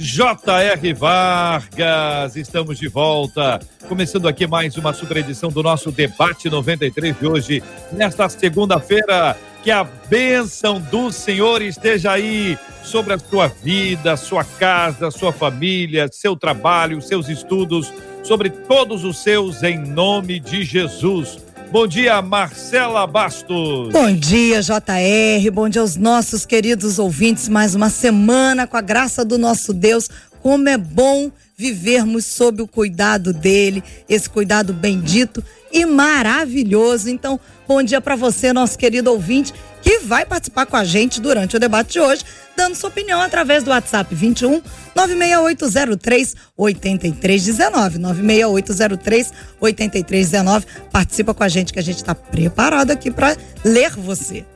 J.R. Vargas, estamos de volta. Começando aqui mais uma super edição do nosso Debate 93 de hoje, nesta segunda-feira. Que a bênção do Senhor esteja aí sobre a sua vida, sua casa, sua família, seu trabalho, seus estudos, sobre todos os seus, em nome de Jesus. Bom dia, Marcela Bastos. Bom dia, JR. Bom dia aos nossos queridos ouvintes. Mais uma semana com a graça do nosso Deus. Como é bom vivermos sob o cuidado dele, esse cuidado bendito e maravilhoso. Então, bom dia para você, nosso querido ouvinte, que vai participar com a gente durante o debate de hoje, dando sua opinião através do WhatsApp 21 96803 8319. 96803 8319. Participa com a gente que a gente está preparado aqui para ler você.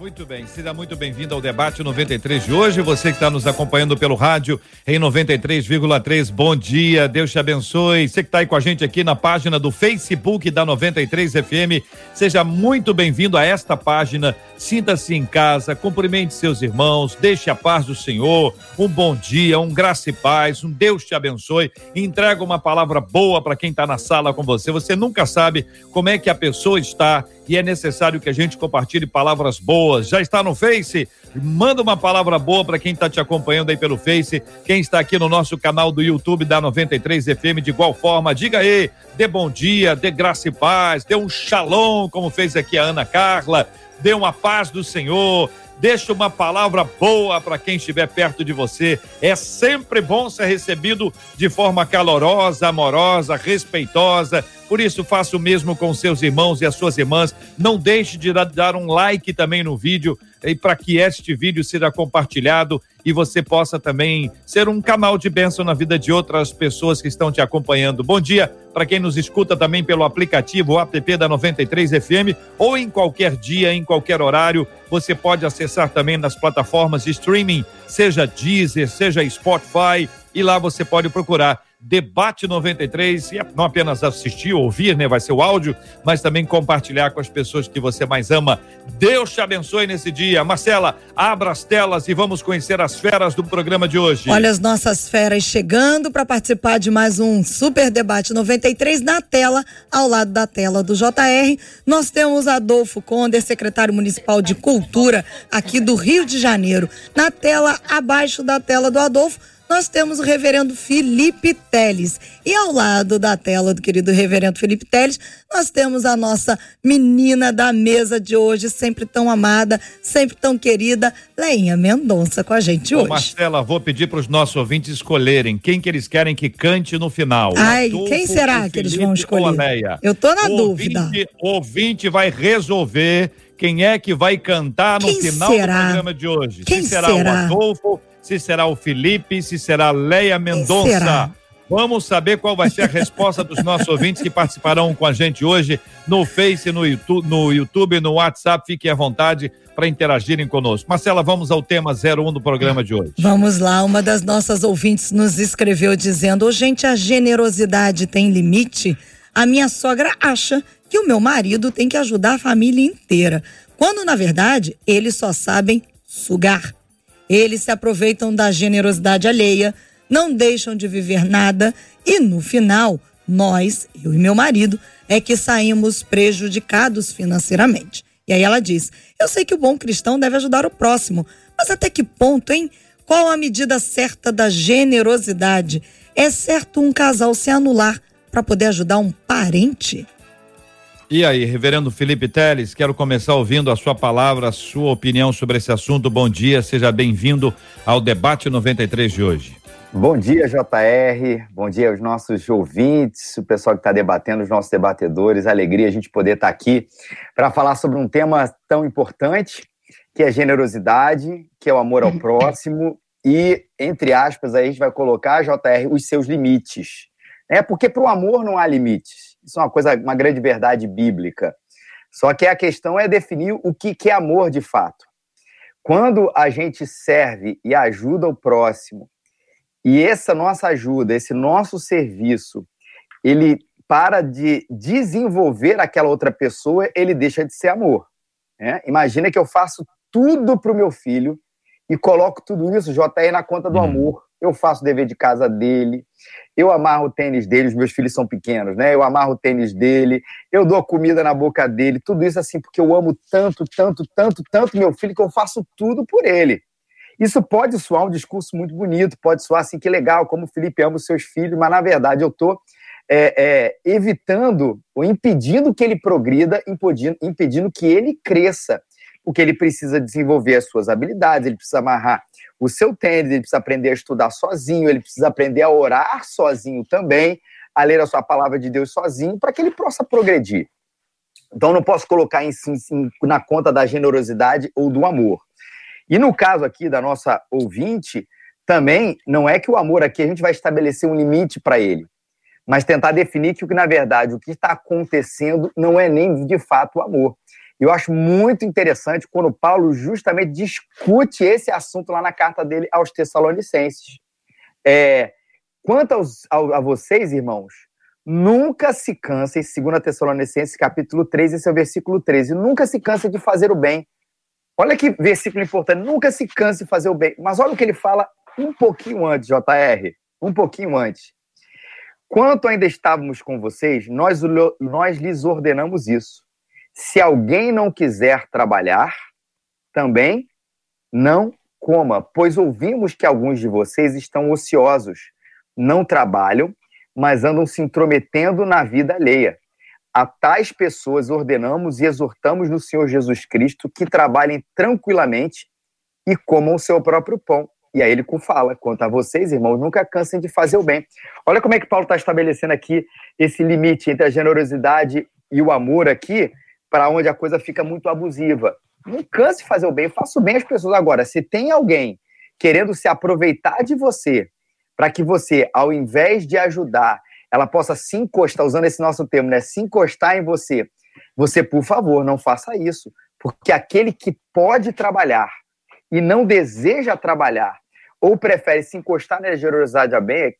Muito bem, seja muito bem-vindo ao debate 93 de hoje. Você que está nos acompanhando pelo rádio em 93,3, bom dia, Deus te abençoe. Você que está aí com a gente aqui na página do Facebook da 93 FM, seja muito bem-vindo a esta página. Sinta-se em casa, cumprimente seus irmãos, deixe a paz do Senhor. Um bom dia, um graça e paz, um Deus te abençoe. Entrega uma palavra boa para quem está na sala com você. Você nunca sabe como é que a pessoa está e é necessário que a gente compartilhe palavras boas. Já está no Face? Manda uma palavra boa para quem está te acompanhando aí pelo Face, quem está aqui no nosso canal do YouTube da 93 FM de igual forma. Diga aí, dê bom dia, dê graça e paz, dê um shalom, como fez aqui a Ana Carla, dê uma paz do Senhor. Deixa uma palavra boa para quem estiver perto de você. É sempre bom ser recebido de forma calorosa, amorosa, respeitosa por isso, faça o mesmo com seus irmãos e as suas irmãs. Não deixe de dar um like também no vídeo e para que este vídeo seja compartilhado e você possa também ser um canal de bênção na vida de outras pessoas que estão te acompanhando. Bom dia para quem nos escuta também pelo aplicativo app da 93 FM ou em qualquer dia, em qualquer horário. Você pode acessar também nas plataformas de streaming, seja Deezer, seja Spotify, e lá você pode procurar Debate 93 e é não apenas assistir, ouvir, né? Vai ser o áudio, mas também compartilhar com as pessoas que você mais ama. Deus te abençoe nesse dia. Marcela, abra as telas e vamos conhecer as feras do programa de hoje. Olha as nossas feras chegando para participar de mais um Super Debate 93 na tela, ao lado da tela do JR. Nós temos Adolfo Conder, secretário municipal de Cultura aqui do Rio de Janeiro. Na tela, abaixo da tela do Adolfo, nós temos o reverendo Felipe Teles. E ao lado da tela do querido reverendo Felipe Teles, nós temos a nossa menina da mesa de hoje, sempre tão amada, sempre tão querida, Leinha Mendonça com a gente Ô, hoje. Marcela, vou pedir para os nossos ouvintes escolherem quem que eles querem que cante no final. Ai, Adolfo, quem será que eles vão escolher? Eu tô na o dúvida. O ouvinte vai resolver quem é que vai cantar no quem final será? do programa de hoje. Quem Se será, será? o Adolfo se será o Felipe, se será a Leia Mendonça. Será? Vamos saber qual vai ser a resposta dos nossos ouvintes que participarão com a gente hoje no Face, no YouTube, no, YouTube, no WhatsApp. Fiquem à vontade para interagirem conosco. Marcela, vamos ao tema 01 do programa de hoje. Vamos lá. Uma das nossas ouvintes nos escreveu dizendo: oh, gente, a generosidade tem limite? A minha sogra acha que o meu marido tem que ajudar a família inteira, quando na verdade eles só sabem sugar. Eles se aproveitam da generosidade alheia, não deixam de viver nada e no final, nós, eu e meu marido, é que saímos prejudicados financeiramente. E aí ela diz: Eu sei que o bom cristão deve ajudar o próximo, mas até que ponto, hein? Qual a medida certa da generosidade? É certo um casal se anular para poder ajudar um parente? E aí, reverendo Felipe Teles, quero começar ouvindo a sua palavra, a sua opinião sobre esse assunto. Bom dia, seja bem-vindo ao debate 93 de hoje. Bom dia, JR. Bom dia aos nossos ouvintes, o pessoal que está debatendo, os nossos debatedores. Alegria a gente poder estar tá aqui para falar sobre um tema tão importante, que é generosidade, que é o amor ao próximo e, entre aspas, aí a gente vai colocar, JR, os seus limites. É porque para o amor não há limites. Isso é uma coisa, uma grande verdade bíblica. Só que a questão é definir o que, é amor de fato. Quando a gente serve e ajuda o próximo, e essa nossa ajuda, esse nosso serviço, ele para de desenvolver aquela outra pessoa, ele deixa de ser amor. Né? Imagina que eu faço tudo para o meu filho e coloco tudo isso, JR, na conta do uhum. amor. Eu faço o dever de casa dele, eu amarro o tênis dele, os meus filhos são pequenos, né? Eu amarro o tênis dele, eu dou comida na boca dele, tudo isso assim, porque eu amo tanto, tanto, tanto, tanto meu filho que eu faço tudo por ele. Isso pode soar um discurso muito bonito, pode soar assim, que legal, como o Felipe ama os seus filhos, mas na verdade eu estou é, é, evitando ou impedindo que ele progrida, impedindo, impedindo que ele cresça porque ele precisa desenvolver as suas habilidades, ele precisa amarrar o seu tênis, ele precisa aprender a estudar sozinho, ele precisa aprender a orar sozinho também, a ler a sua palavra de Deus sozinho, para que ele possa progredir. Então, não posso colocar em, em, na conta da generosidade ou do amor. E no caso aqui da nossa ouvinte, também não é que o amor aqui a gente vai estabelecer um limite para ele, mas tentar definir que, na verdade, o que está acontecendo não é nem de fato o amor. Eu acho muito interessante quando Paulo justamente discute esse assunto lá na carta dele aos Tessalonicenses. É, quanto aos, a, a, vocês, irmãos, nunca se cansem, 2 Tessalonicenses capítulo 3, esse é o versículo 13, nunca se cansem de fazer o bem. Olha que versículo importante, nunca se canse de fazer o bem. Mas olha o que ele fala um pouquinho antes, JR, um pouquinho antes. Quanto ainda estávamos com vocês, nós, nós lhes ordenamos isso se alguém não quiser trabalhar, também não coma, pois ouvimos que alguns de vocês estão ociosos, não trabalham, mas andam se intrometendo na vida alheia. A tais pessoas ordenamos e exortamos no Senhor Jesus Cristo que trabalhem tranquilamente e comam o seu próprio pão. E aí ele fala, quanto a vocês, irmãos, nunca cansem de fazer o bem. Olha como é que Paulo está estabelecendo aqui esse limite entre a generosidade e o amor aqui, para onde a coisa fica muito abusiva. Não canse fazer o bem, faça o bem às pessoas. Agora, se tem alguém querendo se aproveitar de você, para que você, ao invés de ajudar, ela possa se encostar, usando esse nosso termo, né? Se encostar em você, você, por favor, não faça isso. Porque aquele que pode trabalhar e não deseja trabalhar, ou prefere se encostar na generosidade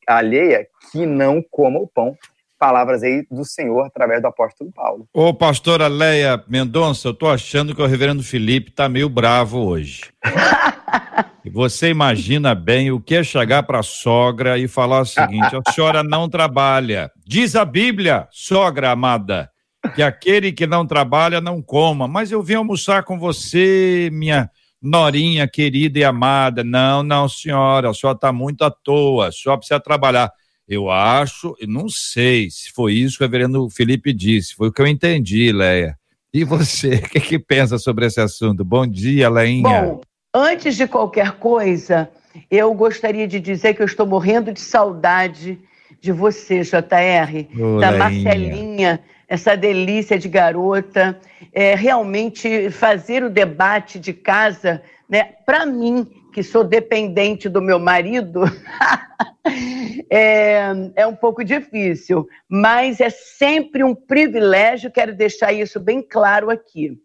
alheia, que não coma o pão palavras aí do Senhor através do apóstolo Paulo. Ô, pastora Leia Mendonça, eu tô achando que o reverendo Felipe tá meio bravo hoje. e você imagina bem o que é chegar para a sogra e falar o seguinte: a senhora não trabalha. Diz a Bíblia, sogra amada, que aquele que não trabalha não coma. Mas eu vim almoçar com você, minha norinha querida e amada. Não, não, senhora, a senhora está muito à toa, a senhora precisa trabalhar. Eu acho, não sei se foi isso que o reverendo Felipe disse, foi o que eu entendi, Leia. E você, o que, que pensa sobre esse assunto? Bom dia, Leinha. Bom, antes de qualquer coisa, eu gostaria de dizer que eu estou morrendo de saudade de você, JR, oh, da Leinha. Marcelinha, essa delícia de garota. É, realmente fazer o debate de casa, né, para mim, que sou dependente do meu marido, é, é um pouco difícil, mas é sempre um privilégio, quero deixar isso bem claro aqui.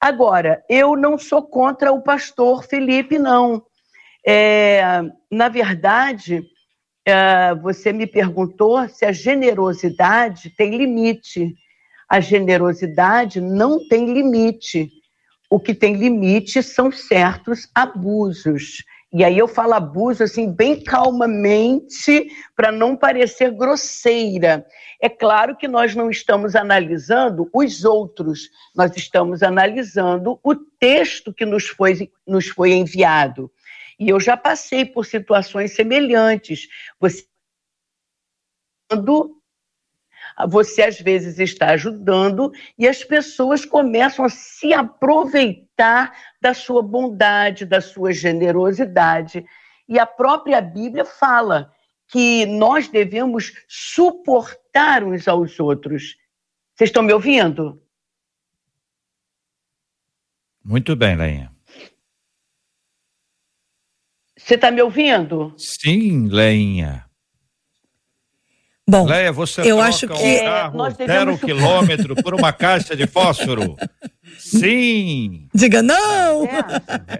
Agora, eu não sou contra o pastor Felipe, não. É, na verdade, é, você me perguntou se a generosidade tem limite. A generosidade não tem limite. O que tem limite são certos abusos. E aí eu falo abuso assim bem calmamente para não parecer grosseira. É claro que nós não estamos analisando os outros, nós estamos analisando o texto que nos foi, nos foi enviado. E eu já passei por situações semelhantes. Você você às vezes está ajudando e as pessoas começam a se aproveitar da sua bondade, da sua generosidade. E a própria Bíblia fala que nós devemos suportar uns aos outros. Vocês estão me ouvindo? Muito bem, Leinha. Você está me ouvindo? Sim, Leinha. Bom, Leia, você eu troca acho que- um É, carro nós zero devemos- quilômetro por uma caixa de fósforo? Sim. diga não. É.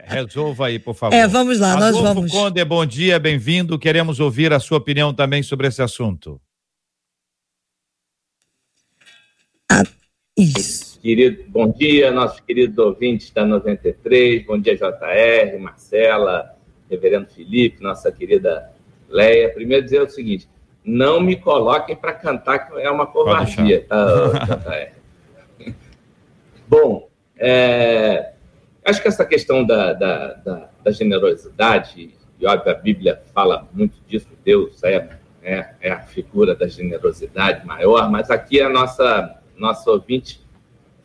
Re- Resolva aí, por favor. É, vamos lá, nós Adolfo vamos. Conde, bom dia, bem-vindo. Queremos ouvir a sua opinião também sobre esse assunto. Isso. Querido, bom dia, nossos queridos ouvintes da 93, bom dia JR, Marcela, Reverendo Felipe, nossa querida Leia. Primeiro dizer o seguinte, não me coloquem para cantar, que é uma covardia, tá, JR? Bom, é, acho que essa questão da, da, da, da generosidade, e óbvio, a Bíblia fala muito disso, Deus é, é, é a figura da generosidade maior, mas aqui a nossa, nossa ouvinte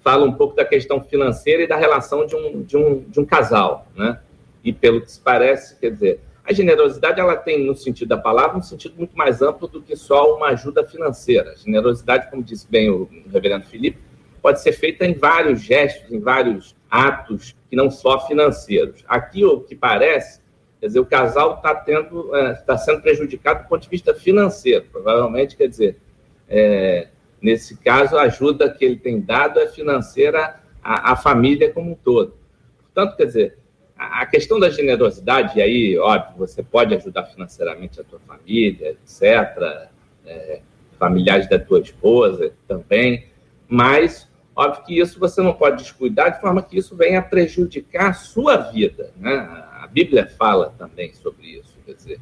fala um pouco da questão financeira e da relação de um, de um, de um casal, né? E pelo que se parece, quer dizer, a generosidade ela tem, no sentido da palavra, um sentido muito mais amplo do que só uma ajuda financeira. A generosidade, como disse bem o reverendo Felipe, pode ser feita em vários gestos, em vários atos, que não só financeiros. Aqui, o que parece, quer dizer, o casal está tendo, está sendo prejudicado do ponto de vista financeiro. Provavelmente, quer dizer, é, nesse caso, a ajuda que ele tem dado é financeira à, à família como um todo. Portanto, quer dizer, a, questão da generosidade, e aí, óbvio, você pode ajudar financeiramente a tua família, etc., é, familiares da tua esposa também, mas, óbvio que isso você não pode descuidar de forma que isso venha prejudicar a sua vida, né? A Bíblia fala também sobre isso, quer dizer,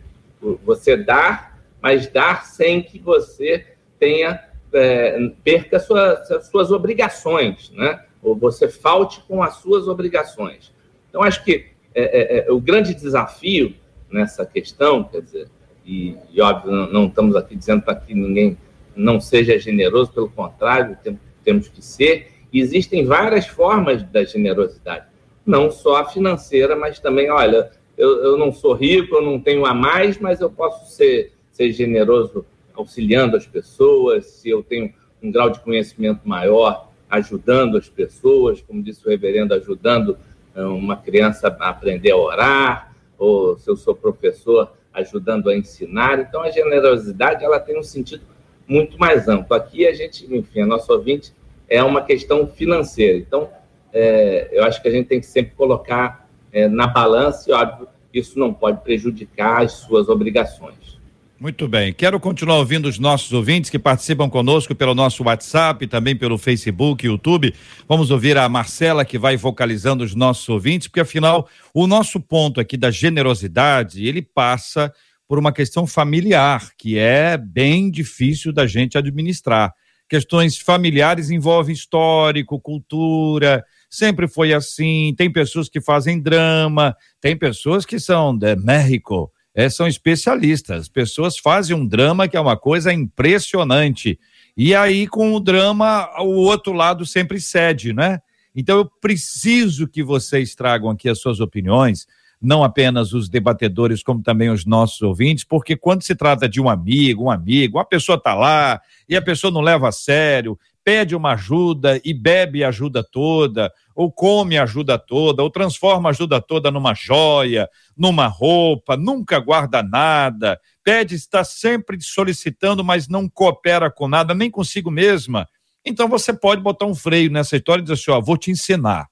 você dar, mas dar sem que você tenha é, perca sua, suas obrigações, né? Ou você falte com as suas obrigações. Então, acho que é, é, o grande desafio nessa questão, quer dizer, e, e óbvio, não, não, estamos aqui dizendo para que ninguém não seja generoso, pelo contrário, tem, temos que ser. E existem várias formas da generosidade, não só a financeira, mas também, olha, eu, eu não sou rico, eu não tenho a mais, mas eu posso ser, ser generoso auxiliando as pessoas, se eu tenho um grau de conhecimento maior, ajudando as pessoas, como disse o reverendo, ajudando uma criança a aprender a orar, ou se eu sou professor, ajudando a ensinar. Então, a generosidade ela tem um sentido muito mais amplo. Aqui a gente, enfim, a nossa ouvinte é uma questão financeira. Então, é, eu acho que a gente tem que sempre colocar é, na balança, e óbvio, isso não pode prejudicar as suas obrigações. Muito bem. Quero continuar ouvindo os nossos ouvintes que participam conosco pelo nosso WhatsApp, também pelo Facebook, YouTube. Vamos ouvir a Marcela que vai vocalizando os nossos ouvintes, porque afinal, o nosso ponto aqui da generosidade, ele passa por uma questão familiar, que é bem difícil da gente administrar. Questões familiares envolvem histórico, cultura, sempre foi assim. Tem pessoas que fazem drama, tem pessoas que são de México, é, são especialistas. Pessoas fazem um drama que é uma coisa impressionante. E aí, com o drama, o outro lado sempre cede, né? Então, eu preciso que vocês tragam aqui as suas opiniões, não apenas os debatedores, como também os nossos ouvintes, porque quando se trata de um amigo, um amigo, a pessoa está lá e a pessoa não leva a sério, pede uma ajuda e bebe a ajuda toda, ou come a ajuda toda, ou transforma a ajuda toda numa joia, numa roupa, nunca guarda nada, pede, está sempre solicitando, mas não coopera com nada, nem consigo mesma. Então você pode botar um freio nessa história e dizer assim: ó, vou te ensinar.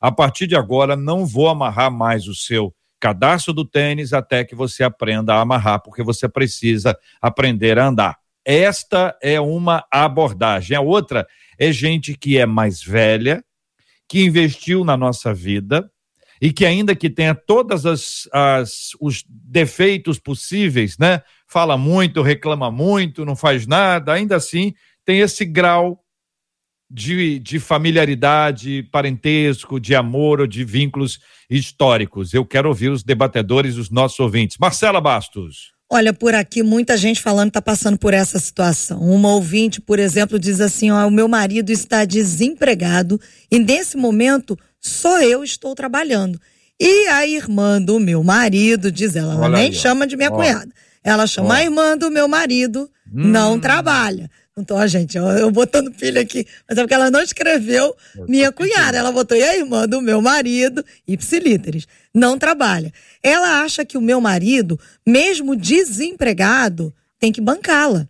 A partir de agora, não vou amarrar mais o seu cadastro do tênis até que você aprenda a amarrar, porque você precisa aprender a andar. Esta é uma abordagem. A outra é gente que é mais velha, que investiu na nossa vida e que ainda que tenha todas as, as os defeitos possíveis, né? Fala muito, reclama muito, não faz nada, ainda assim tem esse grau de, de familiaridade, parentesco, de amor ou de vínculos históricos. Eu quero ouvir os debatedores, os nossos ouvintes. Marcela Bastos. Olha, por aqui muita gente falando está passando por essa situação. Uma ouvinte, por exemplo, diz assim: ó, o meu marido está desempregado e nesse momento só eu estou trabalhando. E a irmã do meu marido, diz ela, ela Olha nem aí, chama de minha Ó. cunhada. Ela chama Ó. a irmã do meu marido, Hum. não trabalha. Não tô, gente, eu, eu botando filho aqui, mas é porque ela não escreveu minha cunhada. Ela botou e a irmã do meu marido, ipsilíteres, não trabalha. Ela acha que o meu marido, mesmo desempregado, tem que bancá-la,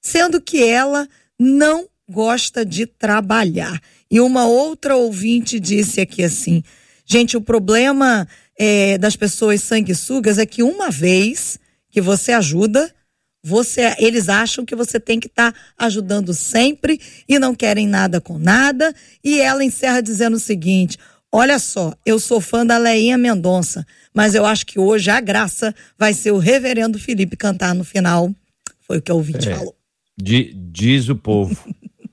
sendo que ela não gosta de trabalhar. E uma outra ouvinte disse aqui assim: gente, o problema é, das pessoas sanguessugas é que uma vez que você ajuda, você, eles acham que você tem que estar tá ajudando sempre e não querem nada com nada. E ela encerra dizendo o seguinte: Olha só, eu sou fã da Leinha Mendonça, mas eu acho que hoje a graça vai ser o reverendo Felipe cantar no final. Foi o que o ouvinte é, falou. diz o povo.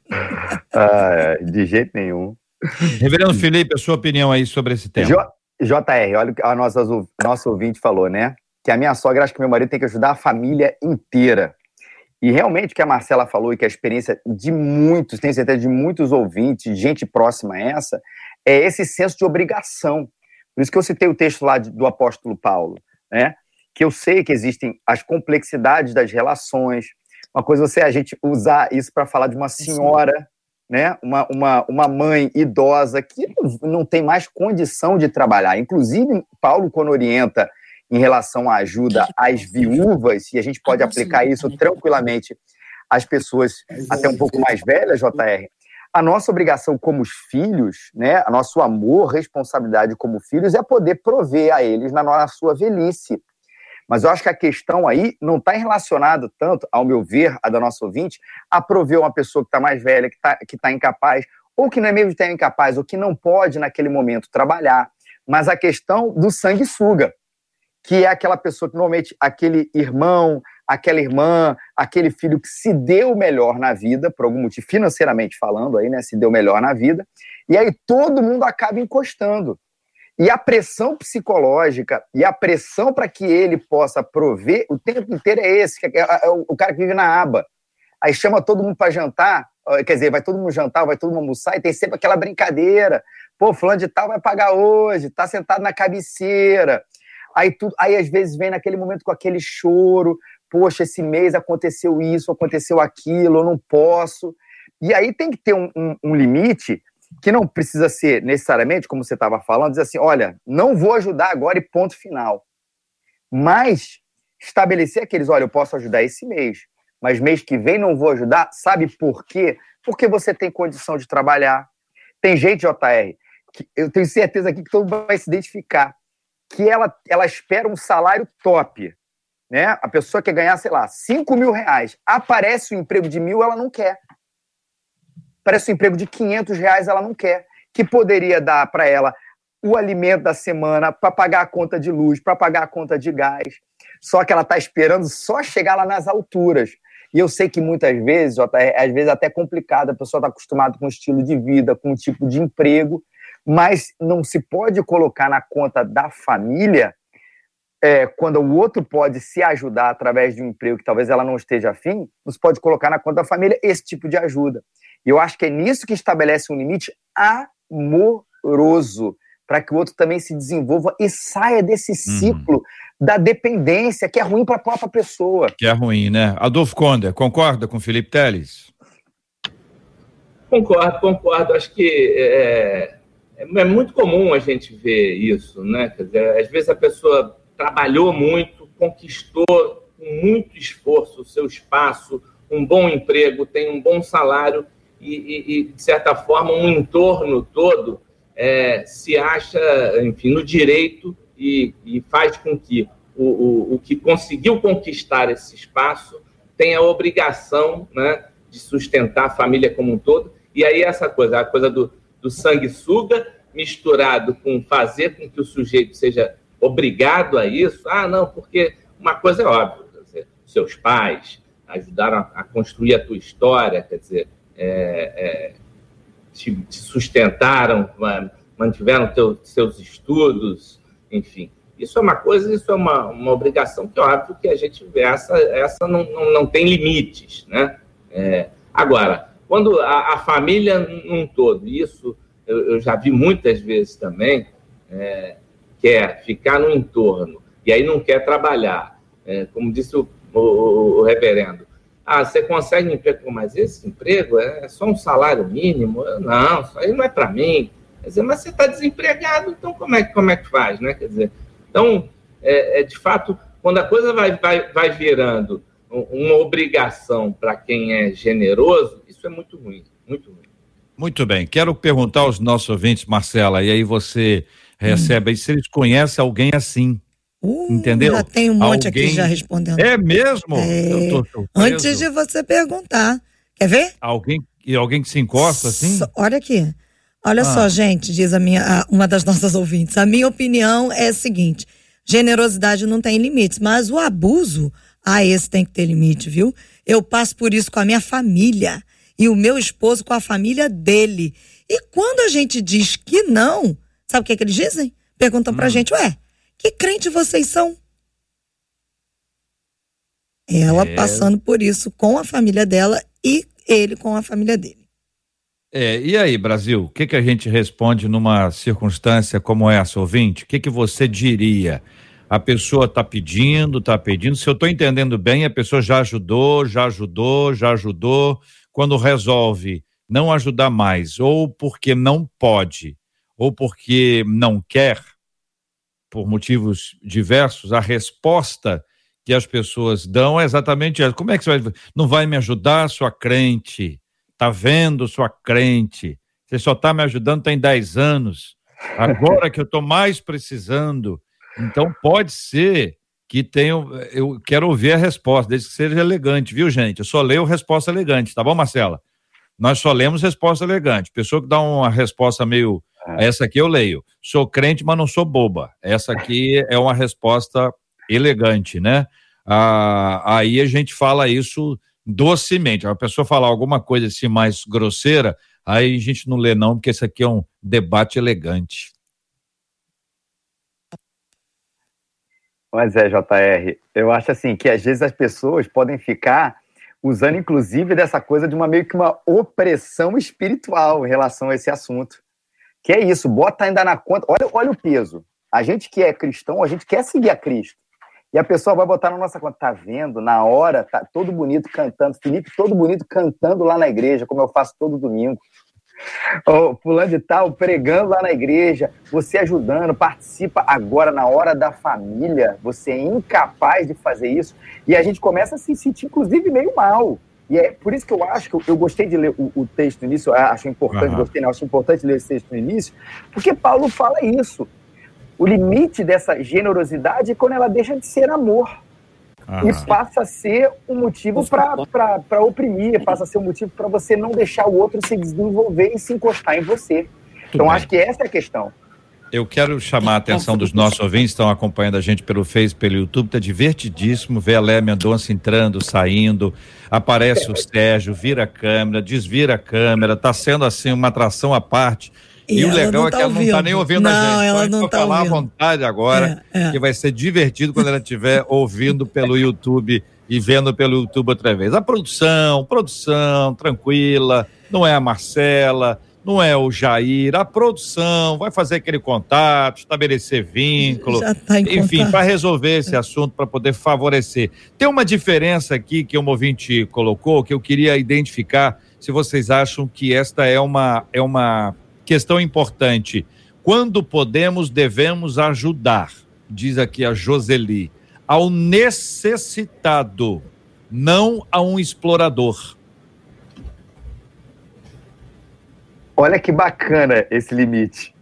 ah, de jeito nenhum. Reverendo Felipe, a sua opinião aí sobre esse tema. J JR, olha o que a nossa, nossa ouvinte falou, né? Que a minha sogra acha que meu marido tem que ajudar a família inteira. E realmente o que a Marcela falou e que a experiência de muitos, tenho certeza de muitos ouvintes, gente próxima a essa, é esse senso de obrigação. Por isso que eu citei o texto lá do apóstolo Paulo, né? Que eu sei que existem as complexidades das relações. Uma coisa é você a gente usar isso para falar de uma senhora, né? Uma, uma, uma mãe idosa que não tem mais condição de trabalhar. Inclusive, Paulo, quando orienta em relação à ajuda às viúvas, e a gente pode aplicar isso tranquilamente às pessoas até um pouco mais velhas, JR, a nossa obrigação como filhos, né, a nosso amor, responsabilidade como filhos é poder prover a eles na, na sua velhice. Mas eu acho que a questão aí não está relacionada tanto, ao meu ver, a da nossa ouvinte, a prover uma pessoa que está mais velha, que está que tá incapaz, ou que não é mesmo de estar incapaz, ou que não pode naquele momento trabalhar, mas a questão do sanguessuga que é aquela pessoa que normalmente aquele irmão, aquela irmã, aquele filho que se deu melhor na vida, por algum motivo, financeiramente falando aí, né, se deu melhor na vida, e aí todo mundo acaba encostando. E a pressão psicológica e a pressão para que ele possa prover o tempo inteiro é esse, é, é, é o cara que vive na aba. Aí chama todo mundo para jantar, quer dizer, vai todo mundo jantar, vai todo mundo almoçar, e tem sempre aquela brincadeira. Pô, fulano de tal vai pagar hoje, tá sentado na cabeceira. Aí, tudo, aí às vezes vem naquele momento com aquele choro, poxa, esse mês aconteceu isso, aconteceu aquilo, eu não posso. E aí tem que ter um, um, um limite que não precisa ser necessariamente, como você estava falando, dizer assim, olha, não vou ajudar agora e ponto final. Mas estabelecer aqueles, olha, eu posso ajudar esse mês, mas mês que vem não vou ajudar, sabe por quê? Porque você tem condição de trabalhar. Tem gente, JR, que eu tenho certeza aqui que todo mundo vai se identificar que ela, ela espera um salário top. Né? A pessoa quer ganhar, sei lá, 5 mil reais. Aparece o um emprego de mil, ela não quer. Aparece o um emprego de 500 reais, ela não quer. Que poderia dar para ela o alimento da semana, para pagar a conta de luz, para pagar a conta de gás. Só que ela está esperando só chegar lá nas alturas. E eu sei que muitas vezes, às vezes até complicado, a pessoa está acostumada com um estilo de vida, com um tipo de emprego, mas não se pode colocar na conta da família é, quando o outro pode se ajudar através de um emprego que talvez ela não esteja afim, não se pode colocar na conta da família esse tipo de ajuda. E eu acho que é nisso que estabelece um limite amoroso, para que o outro também se desenvolva e saia desse uhum. ciclo uhum. da dependência, que é ruim para a própria pessoa. Que é ruim, né? Adolfo Conde, concorda com Felipe Teles? Concordo, concordo. Acho que é, é, é muito comum a gente ver isso, né? Quer dizer, às vezes a pessoa trabalhou muito, conquistou com muito esforço o seu espaço, um bom emprego, tem um bom salário e, e, e de certa forma, um entorno todo é, se acha, enfim, no direito e, e faz com que o, o, o, que conseguiu conquistar esse espaço tenha a obrigação né, de sustentar a família como um todo. E aí essa coisa, a coisa do, do sanguessuga, misturado com fazer com que o sujeito seja obrigado a isso. Ah, não, porque uma coisa é óbvia, dizer, seus pais ajudaram a, a, construir a tua história, quer dizer, é, é, te, te, sustentaram, mantiveram teu, seus estudos, enfim. Isso é uma coisa, isso é uma, uma obrigação que é óbvio que a gente vê, essa, essa não, não, não tem limites, né? É, agora, quando a, a família num todo, isso eu, eu, já vi muitas vezes também, é, quer ficar no entorno e aí não quer trabalhar. É, como disse o, o, o reverendo, Ah, você consegue um emprego, mas esse emprego é só um salário mínimo? Não, isso aí não é para mim. Quer dizer, mas você está desempregado, então como é, como é que faz, né? Quer dizer, então, é, é de fato, quando a coisa vai, vai, vai virando uma obrigação para quem é generoso, é muito ruim, muito ruim. Muito bem. Quero perguntar aos nossos ouvintes, Marcela, e aí você recebe hum. aí se eles conhecem alguém assim. Uh, Entendeu? Já tem um monte Alguém... aqui já respondendo. É mesmo? É... Antes de você perguntar. Quer ver? Alguém, e alguém que se encosta assim? So, olha aqui. Olha ah. só, gente, diz a minha, a, uma das nossas ouvintes. A minha opinião é a seguinte: generosidade não tem limites, mas o abuso, ah, esse tem que ter limite, viu? Eu passo por isso com a minha família e o meu esposo com a família dele. E quando a gente diz que não, sabe o que, é que eles dizem? Perguntam hum. pra gente, ué, que crente vocês são? Ela é... passando por isso com a família dela e ele com a família dele. É, e aí, Brasil, o que, que a gente responde numa circunstância como essa, ouvinte? O que, que você diria? A pessoa está pedindo, está pedindo. Se eu estou entendendo bem, a pessoa já ajudou, já ajudou, já ajudou. Quando resolve não ajudar mais, ou porque não pode, ou porque não quer, por motivos diversos, a resposta que as pessoas dão é exatamente essa. Como é que você vai. Não vai me ajudar, sua crente? Tá vendo, sua crente? Você só está me ajudando tem 10 anos. Agora que eu estou mais precisando. Então pode ser que tenha. Eu quero ouvir a resposta, desde que seja elegante, viu, gente? Eu só leio resposta elegante, tá bom, Marcela? Nós só lemos resposta elegante. Pessoa que dá uma resposta meio é. Essa aqui eu leio. Sou crente, mas não sou boba. Essa aqui é uma resposta elegante, né? Ah, aí a gente fala isso docemente. A pessoa falar alguma coisa assim mais grosseira, aí a gente não lê não, porque isso aqui é um debate elegante. Mas é, JR, eu acho assim que às vezes as pessoas podem ficar usando inclusive dessa coisa de uma meio que uma opressão espiritual em relação a esse assunto. Que é isso, bota ainda na conta. Olha, olha o peso. A gente que é cristão, a gente quer seguir a Cristo. E a pessoa vai botar na nossa conta, tá vendo? Na hora, tá todo bonito cantando. Felipe, todo bonito cantando lá na igreja, como eu faço todo domingo. Oh, fulano de tal, pregando lá na igreja, você ajudando, participa agora na hora da família, você é incapaz de fazer isso, e a gente começa a se sentir, inclusive, meio mal. E é por isso que eu acho que eu, eu gostei de ler o, o, texto no início, acho importante, uhum. gostei, não, acho importante ler esse texto no início, porque Paulo fala isso. O limite dessa generosidade é quando ela deixa de ser amor. Uhum. E passa a ser um motivo para oprimir, passa a ser um motivo para você não deixar o outro se desenvolver e se encostar em você. Tudo então, bem. acho que essa é a questão. Eu quero chamar a atenção dos nossos ouvintes, estão acompanhando a gente pelo Face, pelo YouTube, tá divertidíssimo ver a Léa Mendonça entrando, saindo, aparece o Sérgio, vira a câmera, desvira a câmera, tá sendo assim uma atração à parte. E, e o legal é tá é que ela ouvindo. não tá nem ouvindo não, a gente. Ela não tá falar ouvindo. à vontade agora, é, é. que vai ser divertido quando ela estiver ouvindo pelo YouTube e vendo pelo YouTube outra vez. A produção, produção, tranquila, não é a Marcela, não é o Jair, a produção vai fazer aquele contato, estabelecer vínculo, tá enfim, para resolver esse assunto, para poder favorecer. Tem uma diferença aqui que o ouvinte colocou, que eu queria identificar, se vocês acham que esta é uma, é uma questão importante. Quando podemos, devemos ajudar, diz aqui a Joseli, ao necessitado, não a um explorador. Olha que bacana esse limite.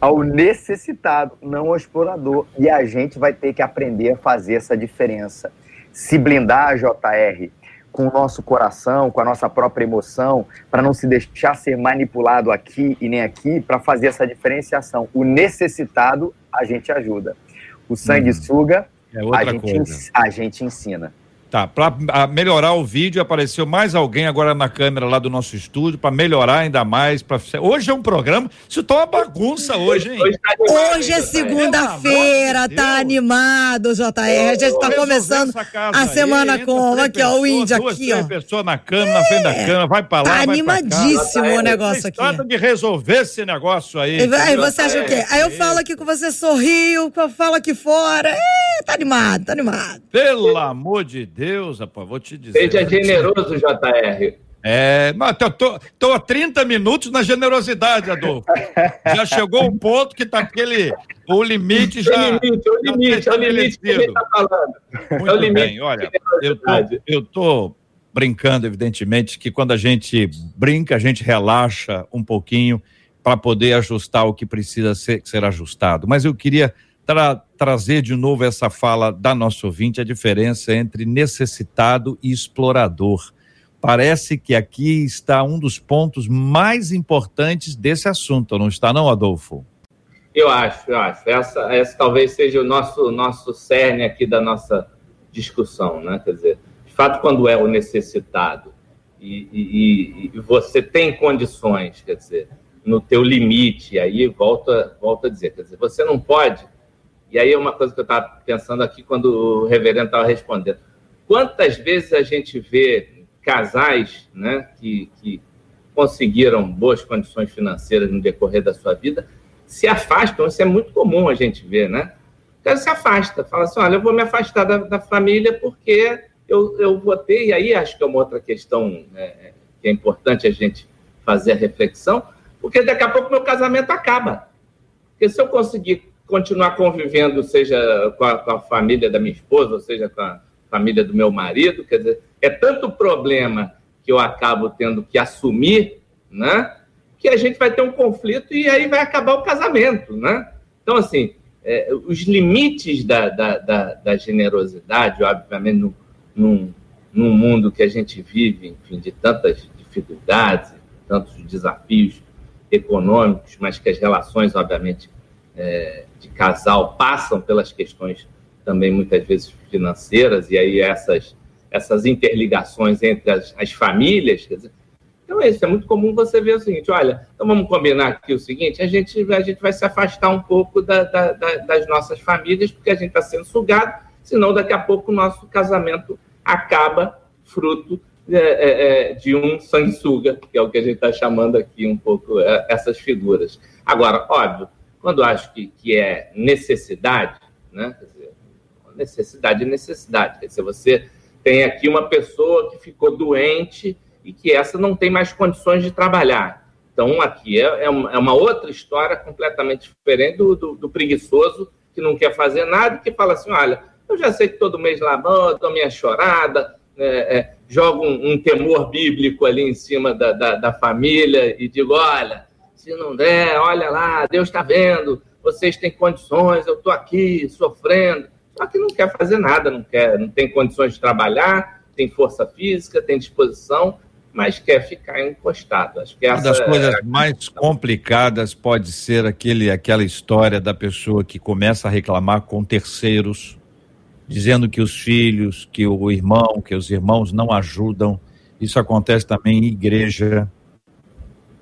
Ao necessitado, não ao explorador. E a gente vai ter que aprender a fazer essa diferença. Se blindar, JR, com o nosso coração, com a nossa própria emoção, para não se deixar ser manipulado aqui e nem aqui, para fazer essa diferenciação. O necessitado, a gente ajuda. O sanguessuga, hum, é a, gente, a gente ensina. Tá, para melhorar o vídeo, apareceu mais alguém agora na câmera lá do nosso estúdio, para melhorar ainda mais. Pra... Hoje é um programa. Isso tá uma bagunça hoje, hein? Hoje, tá hoje é segunda-feira, tá animado, JR. A gente tá começando a semana aí, como? Aqui, ó, o índio duas, aqui, ó. pessoas na câmera, na frente da é, câmera, vai pra lá. Tá animadíssimo o negócio aqui. Trata de resolver esse negócio aí. Aí você acha o quê? Aí eu falo aqui com você, sorrio, eu falo aqui fora. É, tá animado, tá animado. Pelo amor de Deus. Deus, rapaz, vou te dizer. Seja generoso, JR. É, mas eu tô, tô há 30 minutos na generosidade, Adolfo. Já chegou um ponto que tá aquele. O limite já. O limite, o limite, o limite que ele tá falando. Muito é o limite bem, olha, eu tô, eu tô brincando, evidentemente, que quando a gente brinca, a gente relaxa um pouquinho para poder ajustar o que precisa ser, ser ajustado. Mas eu queria tra trazer de novo essa fala da nossa ouvinte, a diferença entre necessitado e explorador Parece que aqui está um dos pontos mais importantes desse assunto, não está não, Adolfo? Eu acho, eu acho. Essa, essa talvez seja o nosso, nosso cerne aqui da nossa discussão, né? Quer dizer, de fato, quando é o necessitado e, e, e você tem condições, quer dizer, no teu limite, aí volta, volta a dizer, quer dizer, você não pode, e aí é uma coisa que eu estava pensando aqui quando o reverendo estava respondendo, quantas vezes a gente vê casais né, que, que conseguiram boas condições financeiras no decorrer da sua vida se afastam, isso é muito comum a gente ver, né? O cara se afasta, fala assim, olha, eu vou me afastar da, da família porque eu, eu vou ter, e aí acho que é uma outra questão é, que é importante a gente fazer a reflexão, porque daqui a pouco meu casamento acaba. Porque se eu conseguir continuar convivendo, seja com a, com a família da minha esposa, ou seja com a família do meu marido, quer dizer, é tanto problema que eu acabo tendo que assumir, né? Que a gente vai ter um conflito e aí vai acabar o casamento, né? Então, assim, é, os limites da, da, da, da generosidade, obviamente, no, num, num mundo que a gente vive, enfim, de tantas dificuldades, tantos desafios econômicos, mas que as relações, obviamente, é, de casal passam pelas questões também muitas vezes financeiras, e aí essas, essas interligações entre as, as famílias. Dizer, então é isso, é muito comum você ver o seguinte: olha, então vamos combinar aqui o seguinte, a gente, a gente vai se afastar um pouco da, da, da, das nossas famílias, porque a gente está sendo sugado, senão daqui a pouco o nosso casamento acaba fruto é, é, é de um sanguessuga, que é o que a gente está chamando aqui um pouco é, essas figuras. Agora, óbvio, quando acho que, que é necessidade, né? necessidade é necessidade. Quer dizer, você tem aqui uma pessoa que ficou doente e que essa não tem mais condições de trabalhar. Então, aqui é, é, uma, é outra história completamente diferente do, do, do, preguiçoso que não quer fazer nada e que fala assim: olha, eu já sei que todo mês lá dou minha chorada, é, é, jogo um, um, temor bíblico ali em cima da, da, da família e digo: olha, se não der, olha lá, Deus está vendo, vocês têm condições, eu estou aqui sofrendo. Só que não quer fazer nada, não quer, não tem condições de trabalhar, tem força física, tem disposição, mas quer ficar encostado. Acho que Uma das coisas é mais complicadas pode ser aquele, aquela história da pessoa que começa a reclamar com terceiros, dizendo que os filhos, que o irmão, que os irmãos não ajudam. Isso acontece também em igreja.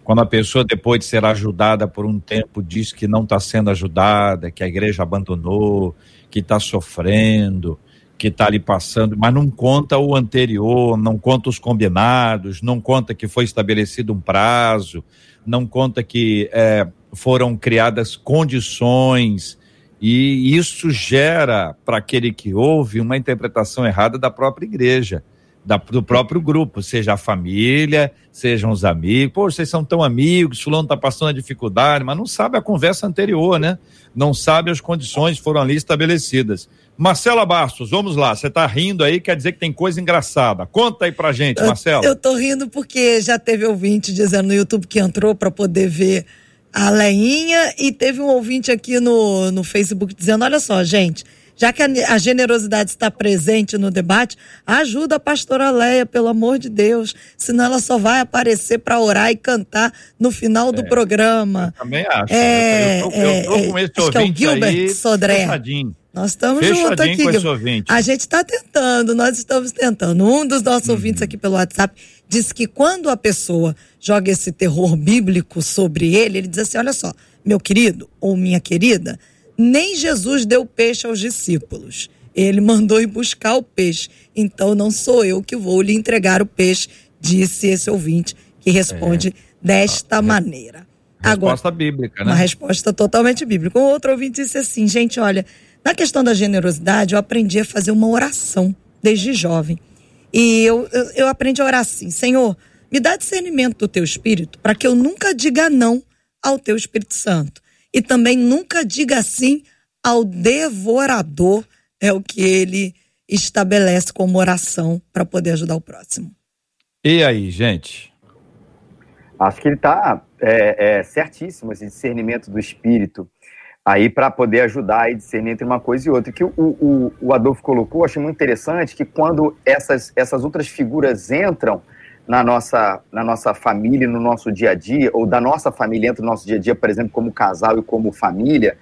Quando a pessoa, depois de ser ajudada por um tempo, diz que não está sendo ajudada, que a igreja abandonou, que está sofrendo, que está ali passando, mas não conta o anterior, não conta os combinados, não conta que foi estabelecido um prazo, não conta que é, foram criadas condições, e isso gera para aquele que ouve uma interpretação errada da própria igreja da, do próprio grupo, seja a família, sejam os amigos. Pô, vocês são tão amigos, fulano está passando a dificuldade, mas não sabe a conversa anterior, né? Não sabe as condições que foram ali estabelecidas. Marcela Bastos, vamos lá. Você está rindo aí, quer dizer que tem coisa engraçada. Conta aí pra gente, Marcela. Eu, eu tô rindo porque já teve ouvinte dizendo no YouTube que entrou para poder ver a Leinha e teve um ouvinte aqui no, no Facebook dizendo: olha só, gente já que a, generosidade está presente no debate, ajuda a pastora Leia, pelo amor de Deus. Senão ela só vai aparecer para orar e cantar no final do é, programa. Eu também acho. É, eu, tô, eu tô é, com esse acho que é o Gilbert aí, Sodré. Nós estamos juntos aqui. A gente está tentando, nós estamos tentando. Um dos nossos uhum. ouvintes aqui pelo WhatsApp disse que quando a pessoa joga esse terror bíblico sobre ele, ele diz assim: olha só, meu querido ou minha querida, nem Jesus deu peixe aos discípulos. Ele mandou ir buscar o peixe. Então não sou eu que vou lhe entregar o peixe, disse esse ouvinte que responde é. desta maneira. Resposta Agora, bíblica, né? Uma resposta totalmente bíblica. Um outro ouvinte disse assim, gente, olha, na questão da generosidade, eu aprendi a fazer uma oração desde jovem. E eu, eu, eu aprendi a orar assim: Senhor, me dá discernimento do teu espírito para que eu nunca diga não ao teu Espírito Santo. E também nunca diga sim ao devorador, é o que ele estabelece como oração para poder ajudar o próximo. E aí, gente? Acho que ele está é, é, certíssimo, esse discernimento do espírito aí para poder ajudar e discernir entre uma coisa e outra. Que o, o, o Adolfo colocou, achei muito interessante que quando essas, essas outras figuras entram na nossa, na nossa família, no nosso dia a dia, ou da nossa família entra no nosso dia a dia, por exemplo, como casal e como família,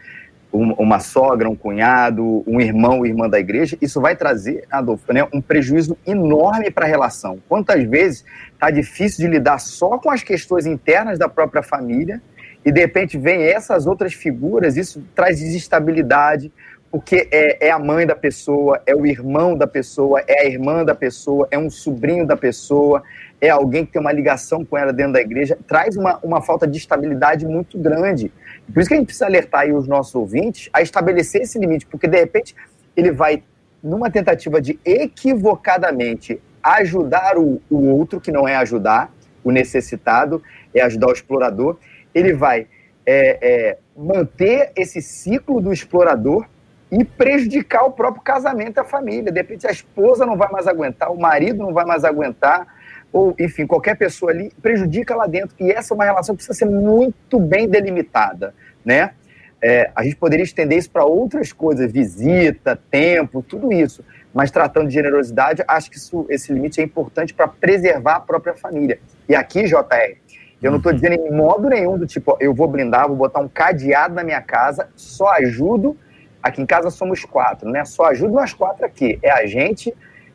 uma sogra, um cunhado, um irmão irmã da igreja, isso vai trazer, Adolfo, né, um prejuízo enorme para a relação. Quantas vezes está difícil de lidar só com as questões internas da própria família e de repente vem essas outras figuras, isso traz desestabilidade, porque é, é a mãe da pessoa, é o irmão da pessoa, é a irmã da pessoa, é um sobrinho da pessoa, é alguém que tem uma ligação com ela dentro da igreja, traz uma, uma falta de estabilidade muito grande. Por isso que a gente precisa alertar os nossos ouvintes a estabelecer esse limite, porque de repente ele vai, numa tentativa de equivocadamente ajudar o, o outro, que não é ajudar o necessitado, é ajudar o explorador, ele vai é, é, manter esse ciclo do explorador e prejudicar o próprio casamento e a família. De repente a esposa não vai mais aguentar, o marido não vai mais aguentar, ou, enfim, qualquer pessoa ali, prejudica lá dentro. E essa é uma relação que precisa ser muito bem delimitada, né? É, a gente poderia estender isso para outras coisas, visita, tempo, tudo isso. Mas tratando de generosidade, acho que isso, esse limite é importante para preservar a própria família. E aqui, JR, eu não estou uhum. dizendo em modo nenhum do tipo, eu vou blindar, vou botar um cadeado na minha casa, só ajudo. Aqui em casa somos quatro, né? Só ajudo nós quatro aqui. É a gente,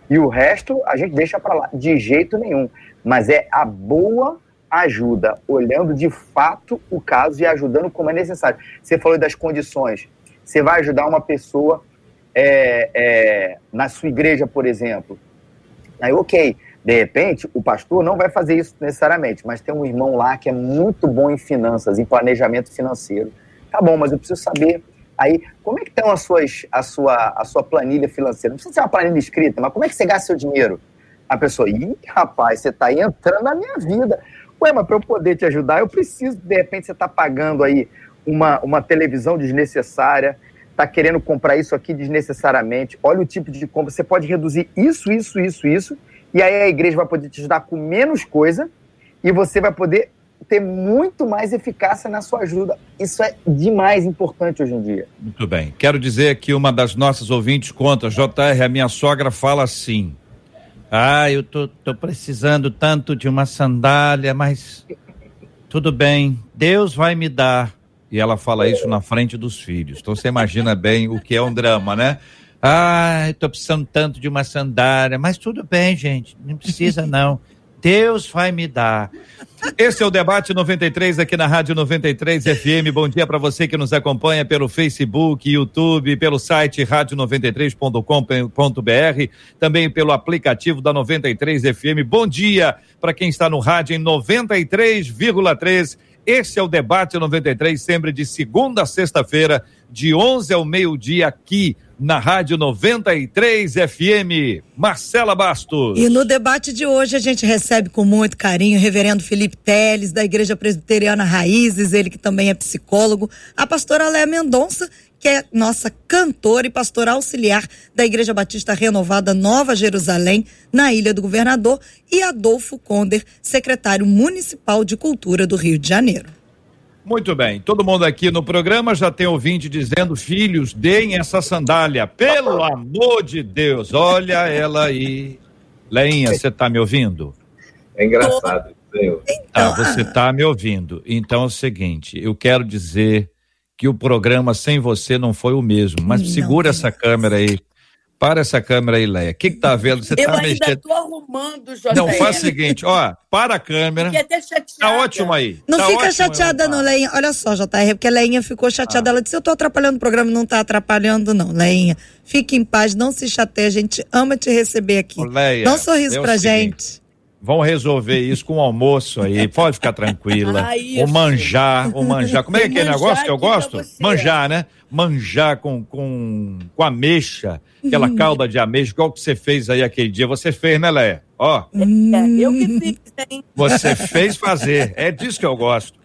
e o resto a gente deixa para lá, de jeito nenhum. Mas é a boa ajuda, olhando de fato o caso e ajudando como é necessário. Você falou das condições. Você vai ajudar uma pessoa é, é, na sua igreja, por exemplo. Aí, ok, de repente, o pastor não vai fazer isso necessariamente, mas tem um irmão lá que é muito bom em finanças, em planejamento financeiro. Tá bom, mas eu preciso saber Aí, como é que estão as suas, a, sua, a sua planilha financeira? Não precisa ser uma planilha escrita, mas como é que você gasta seu dinheiro? A pessoa, ih, rapaz, você está entrando na minha vida. Ué, mas para eu poder te ajudar, eu preciso, de repente, você está pagando aí uma, uma televisão desnecessária, está querendo comprar isso aqui desnecessariamente. Olha o tipo de compra. Você pode reduzir isso, isso, isso, isso, e aí a igreja vai poder te ajudar com menos coisa, e você vai poder ter muito mais eficácia na sua ajuda. Isso é demais importante hoje em dia. Muito bem. Quero dizer que uma das nossas ouvintes conta, JR, a minha sogra fala assim: Ah, eu tô, tô precisando tanto de uma sandália, mas tudo bem, Deus vai me dar. E ela fala isso na frente dos filhos. Então você imagina bem o que é um drama, né? Ah, estou precisando tanto de uma sandália, mas tudo bem, gente, não precisa não. Deus vai me dar. Esse é o debate 93 aqui na Rádio 93 FM. Bom dia para você que nos acompanha pelo Facebook, YouTube, pelo site rádio93.com.br, também pelo aplicativo da 93 FM. Bom dia para quem está no rádio em 93,3. Esse é o debate 93, sempre de segunda a sexta-feira, de 11 ao meio-dia aqui na Rádio 93 FM. Marcela Bastos. E no debate de hoje a gente recebe com muito carinho o reverendo Felipe Teles, da Igreja Presbiteriana Raízes, ele que também é psicólogo, a pastora Léa Mendonça, que é nossa cantora e pastora auxiliar da Igreja Batista Renovada Nova Jerusalém, na Ilha do Governador, e Adolfo Conder, secretário municipal de Cultura do Rio de Janeiro. Muito bem, todo mundo aqui no programa já tem ouvinte dizendo: filhos, deem essa sandália, pelo amor de Deus, olha ela aí. Leinha, você está me ouvindo? É engraçado, senhor. Ah, você está me ouvindo. Então é o seguinte: eu quero dizer que o programa sem você não foi o mesmo, mas não, segura essa câmera aí. Para essa câmera aí, Leia. O que, que tá vendo? Você eu tá ainda mexendo. tô arrumando, José. Não, faz o seguinte, ó, para a câmera. Fiquei até chateada. Tá ótimo aí. Não tá fica chateada, não, Leinha. Olha só, JR, porque a Leinha ficou chateada. Ah. Ela disse: Eu tô atrapalhando o programa, não tá atrapalhando, não. Leinha, fique em paz, não se chateie. A gente ama te receber aqui. Ô, Leia, Dá um sorriso pra gente. Vão resolver isso com o almoço aí, pode ficar tranquila. Ah, o manjar, o manjar. Como é que é aquele negócio que eu gosto? Manjar, né? Manjar com, com, com ameixa, aquela calda de ameixa, igual que você fez aí aquele dia. Você fez, né, Léa? Ó. É, eu que fiz, hein? Você fez fazer. É disso que eu gosto.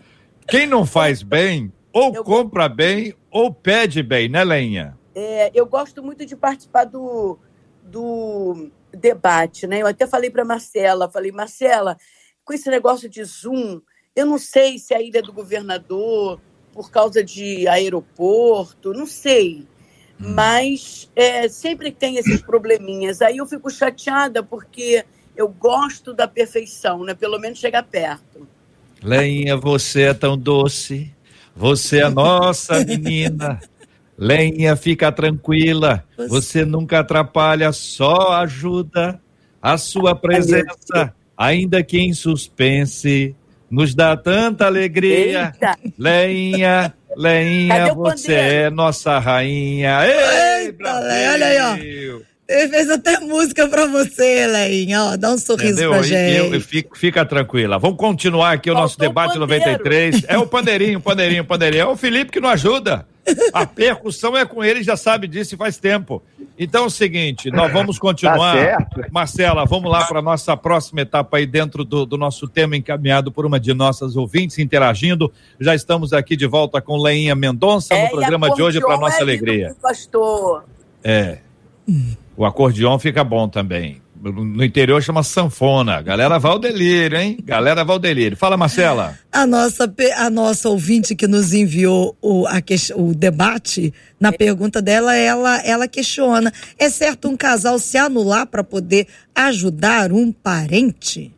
Quem não faz bem, ou Eu- compra bem, ou pede bem, né, Leinha? É, eu gosto muito de participar do, do debate, né? Eu até falei para Marcela, falei, Marcela, com esse negócio de Zoom, eu não sei se a ilha é do governador, por causa de aeroporto, não sei. Mas é, sempre tem esses probleminhas. Aí eu fico chateada porque eu gosto da perfeição, né? Pelo menos chegar perto. Leinha, você é tão doce. Você é a nossa menina. Lenha, fica tranquila. Você nunca atrapalha, só ajuda. A sua presença, ainda que em suspense, nos dá tanta alegria. Eita! Leinha, Leinha, você é nossa rainha. Ei, Eita, Leia, olha aí, ó. Ele fez até música pra você, Leinha. Ó, dá um sorriso Entendeu? pra E gente. eu- eu fico- fica tranquila. Vamos continuar aqui o nosso Faltou debate o pandeiro. 93. É o pandeirinho, pandeirinho, pandeirinho. É o Felipe que não ajuda. A percussão é com ele, já sabe disso e faz tempo. Então é o seguinte, nós vamos continuar. Tá certo. Marcela, vamos lá para a nossa próxima etapa aí dentro do, do nosso tema encaminhado por uma de nossas ouvintes interagindo. Já estamos aqui de volta com Leinha Mendonça É, no programa de hoje para nossa é alegria. Pastor. É. O acordeon fica bom também. No interior chama sanfona. Galera vai ao delírio, hein? Galera vai ao delírio. Fala, Marcela. A nossa, pe- a nossa ouvinte que nos enviou o, a o debate, na pergunta dela, ela, ela questiona: é certo um casal se anular para poder ajudar um parente?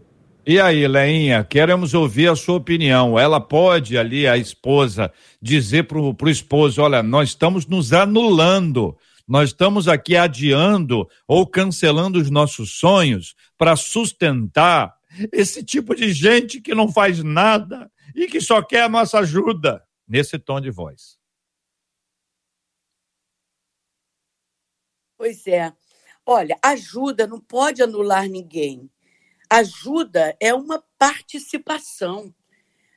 E aí, Leinha, queremos ouvir a sua opinião. Ela pode ali, a esposa, dizer pro, pro esposo, olha, nós estamos nos anulando. Nós estamos aqui adiando ou cancelando os nossos sonhos para sustentar esse tipo de gente que não faz nada e que só quer a nossa ajuda. Nesse tom de voz. Pois é. Olha, ajuda não pode anular ninguém. Ajuda é uma participação.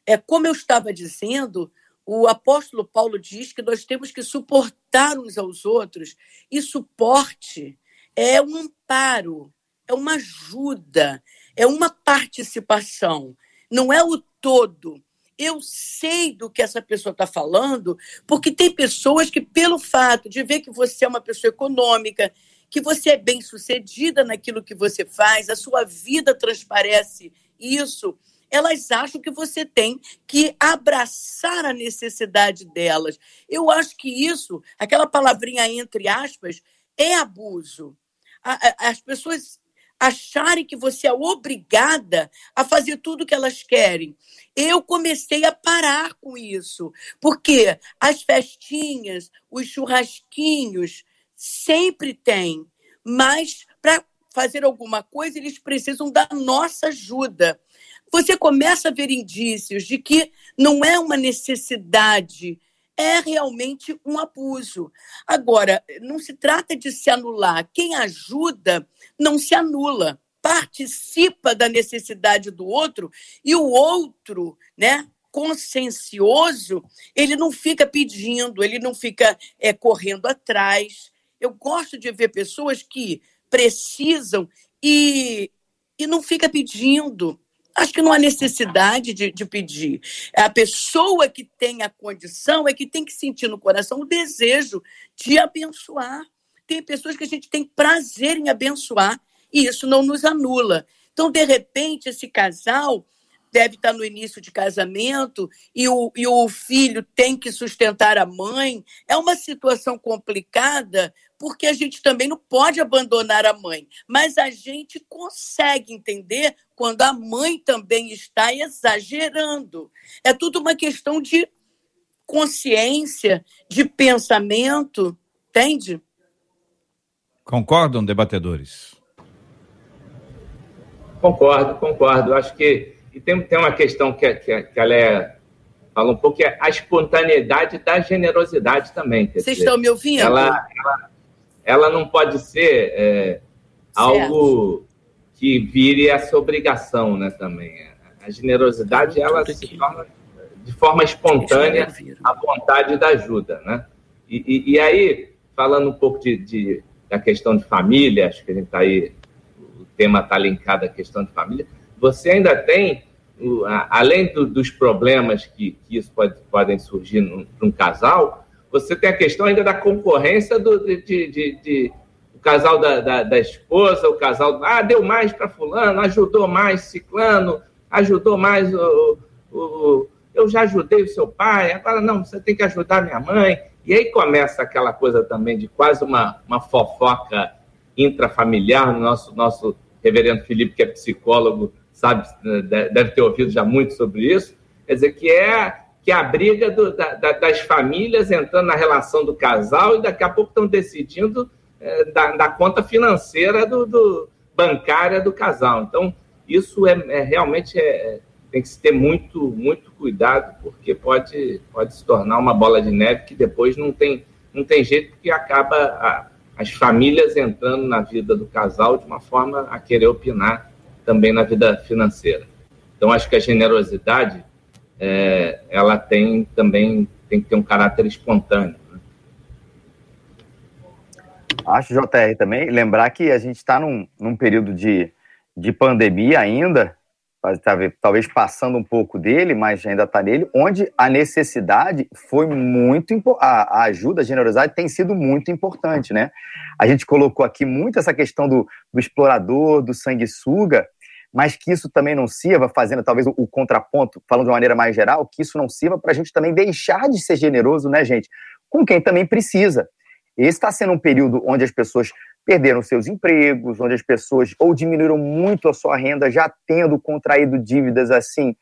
É como eu estava dizendo, o apóstolo Paulo diz que nós temos que suportar uns aos outros, e suporte é um amparo, é uma ajuda, é uma participação, não é o todo. Eu sei do que essa pessoa está falando, porque tem pessoas que, pelo fato de ver que você é uma pessoa econômica, que você é bem sucedida naquilo que você faz, a sua vida transparece isso, elas acham que você tem que abraçar a necessidade delas. Eu acho que isso, aquela palavrinha entre aspas, é abuso. As pessoas acharem que você é obrigada a fazer tudo o que elas querem. Eu comecei a parar com isso, porque as festinhas, os churrasquinhos, sempre tem, mas para fazer alguma coisa, eles precisam da nossa ajuda. Você começa a ver indícios de que não é uma necessidade, é realmente um abuso. Agora, não se trata de se anular. Quem ajuda não se anula. Participa da necessidade do outro e o outro, né, consciencioso, ele não fica pedindo, ele não fica é, correndo atrás. Eu gosto de ver pessoas que precisam e, e não fica pedindo. Acho que não há necessidade de, de pedir. A pessoa que tem a condição é que tem que sentir no coração o desejo de abençoar. Tem pessoas que a gente tem prazer em abençoar e isso não nos anula. Então, de repente, esse casal deve estar no início de casamento e o, e o filho tem que sustentar a mãe. É uma situação complicada porque a gente também não pode abandonar a mãe, mas a gente consegue entender quando a mãe também está exagerando. É tudo uma questão de consciência, de pensamento, entende? Concordam, debatedores? Concordo, concordo. Acho que e tem, tem uma questão que, que, que a Léa fala um pouco, que é a espontaneidade da generosidade também. Vocês dizer, estão me ouvindo? ela, ela, ela não pode ser é, algo que vire essa obrigação, né, também. A generosidade, ela se torna de forma espontânea a vontade da ajuda, né? E, e, e aí, falando um pouco de, de, da questão de família, acho que a gente está aí, o tema está linkado à questão de família, você ainda tem, além do, dos problemas que, que isso pode, podem surgir para um casal, você tem a questão ainda da concorrência do, de, de, de o casal da, da, da, esposa, o casal, ah, deu mais para fulano, ajudou mais ciclano, ajudou mais o, o, eu já ajudei o seu pai, agora não, você tem que ajudar minha mãe. E aí começa aquela coisa também de quase uma, uma fofoca intrafamiliar, no nosso, nosso reverendo Felipe, que é psicólogo, sabe, deve ter ouvido já muito sobre isso, quer dizer, que é, que é a briga do, da, das famílias entrando na relação do casal e daqui a pouco estão decidindo é, da, da, conta financeira do, do, bancária do casal. Então, isso é, é realmente é, tem que se ter muito, muito cuidado, porque pode, pode se tornar uma bola de neve que depois não tem, não tem jeito, porque acaba a, as famílias entrando na vida do casal de uma forma a querer opinar também na vida financeira. Então, acho que a generosidade, é, ela tem também tem que ter um caráter espontâneo. Né? Acho, JR, também, lembrar que a gente está num, num período de, de pandemia ainda, talvez passando um pouco dele, mas ainda está nele, onde a necessidade foi muito a ajuda, a generosidade tem sido muito importante, né? A gente colocou aqui muito essa questão do, do explorador, do sanguessuga, mas que isso também não sirva, fazendo talvez o, o contraponto, falando de uma maneira mais geral, que isso não sirva para a gente também deixar de ser generoso, né, gente? Com quem também precisa. Esse está sendo um período onde as pessoas perderam seus empregos, onde as pessoas ou diminuíram muito a sua renda, já tendo contraído dívidas assim,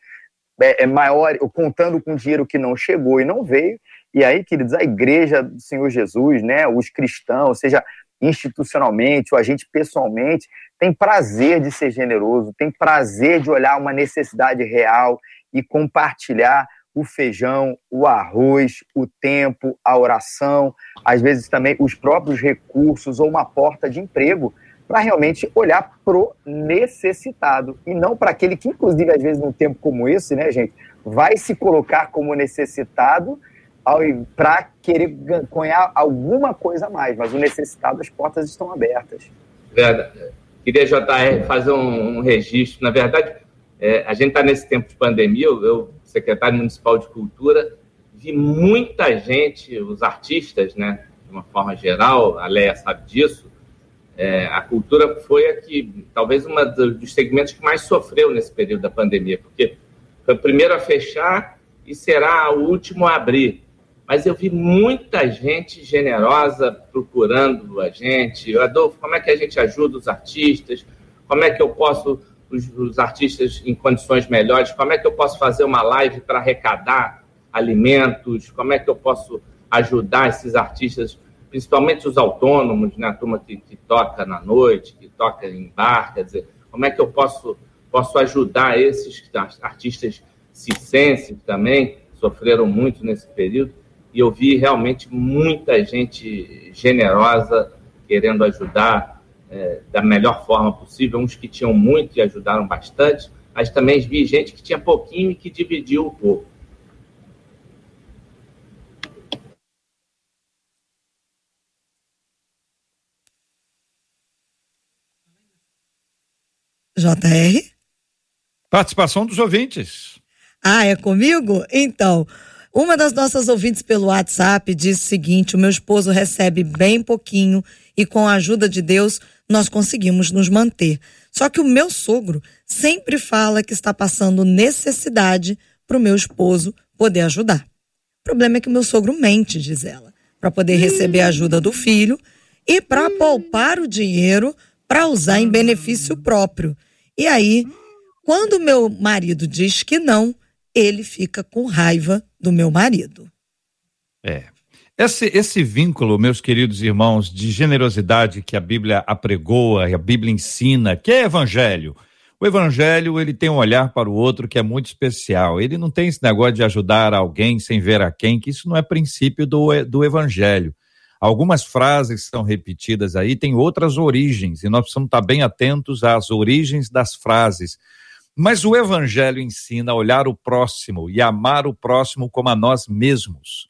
é, é maior, ou contando com dinheiro que não chegou e não veio. E aí, queridos, a igreja do Senhor Jesus, né, os cristãos, seja institucionalmente ou a gente pessoalmente, tem prazer de ser generoso, tem prazer de olhar uma necessidade real e compartilhar o feijão, o arroz, o tempo, a oração, às vezes também os próprios recursos ou uma porta de emprego, para realmente olhar pro necessitado e não para aquele que, inclusive, às vezes, num tempo como esse, né, gente, vai se colocar como necessitado para querer ganhar alguma coisa a mais, mas o necessitado, as portas estão abertas. Verdade. Queria, JR, fazer um, um registro. Na verdade, é, a gente está nesse tempo de pandemia, eu, eu secretário municipal de cultura, vi muita gente, os artistas, né, de uma forma geral, a Leia sabe disso, é, a cultura foi a que, talvez, um dos segmentos que mais sofreu nesse período da pandemia, porque foi o primeiro a fechar e será o último a abrir. Mas eu vi muita gente generosa procurando a gente. Adolfo, como é que a gente ajuda os artistas? Como é que eu posso os, os artistas em condições melhores? Como é que eu posso fazer uma live para arrecadar alimentos? Como é que eu posso ajudar esses artistas, principalmente os autônomos, né? a turma que, que toca na noite, que toca em bar, quer dizer, como é que eu posso, posso ajudar esses artistas circenses também, sofreram muito nesse período, e eu vi realmente muita gente generosa querendo ajudar, é, da melhor forma possível, uns que tinham muito e ajudaram bastante, mas também vi gente que tinha pouquinho e que dividiu um pouco. JR? Participação dos ouvintes. Ah, é comigo? Então, uma das nossas ouvintes pelo WhatsApp disse o seguinte: o meu esposo recebe bem pouquinho e com a ajuda de Deus nós conseguimos nos manter. Só que o meu sogro sempre fala que está passando necessidade para o meu esposo poder ajudar. O problema é que o meu sogro mente, diz ela, para poder receber a ajuda do filho e para poupar o dinheiro para usar em benefício próprio. E aí, quando meu marido diz que não, ele fica com raiva do meu marido. É, esse, esse vínculo, meus queridos irmãos, de generosidade que a Bíblia apregoa, a Bíblia ensina, que é evangelho. O evangelho, ele tem um olhar para o outro que é muito especial. Ele não tem esse negócio de ajudar alguém sem ver a quem, que isso não é princípio do, do evangelho. Algumas frases são repetidas aí, tem outras origens, e nós precisamos estar bem atentos às origens das frases. Mas o evangelho ensina a olhar o próximo e amar o próximo como a nós mesmos.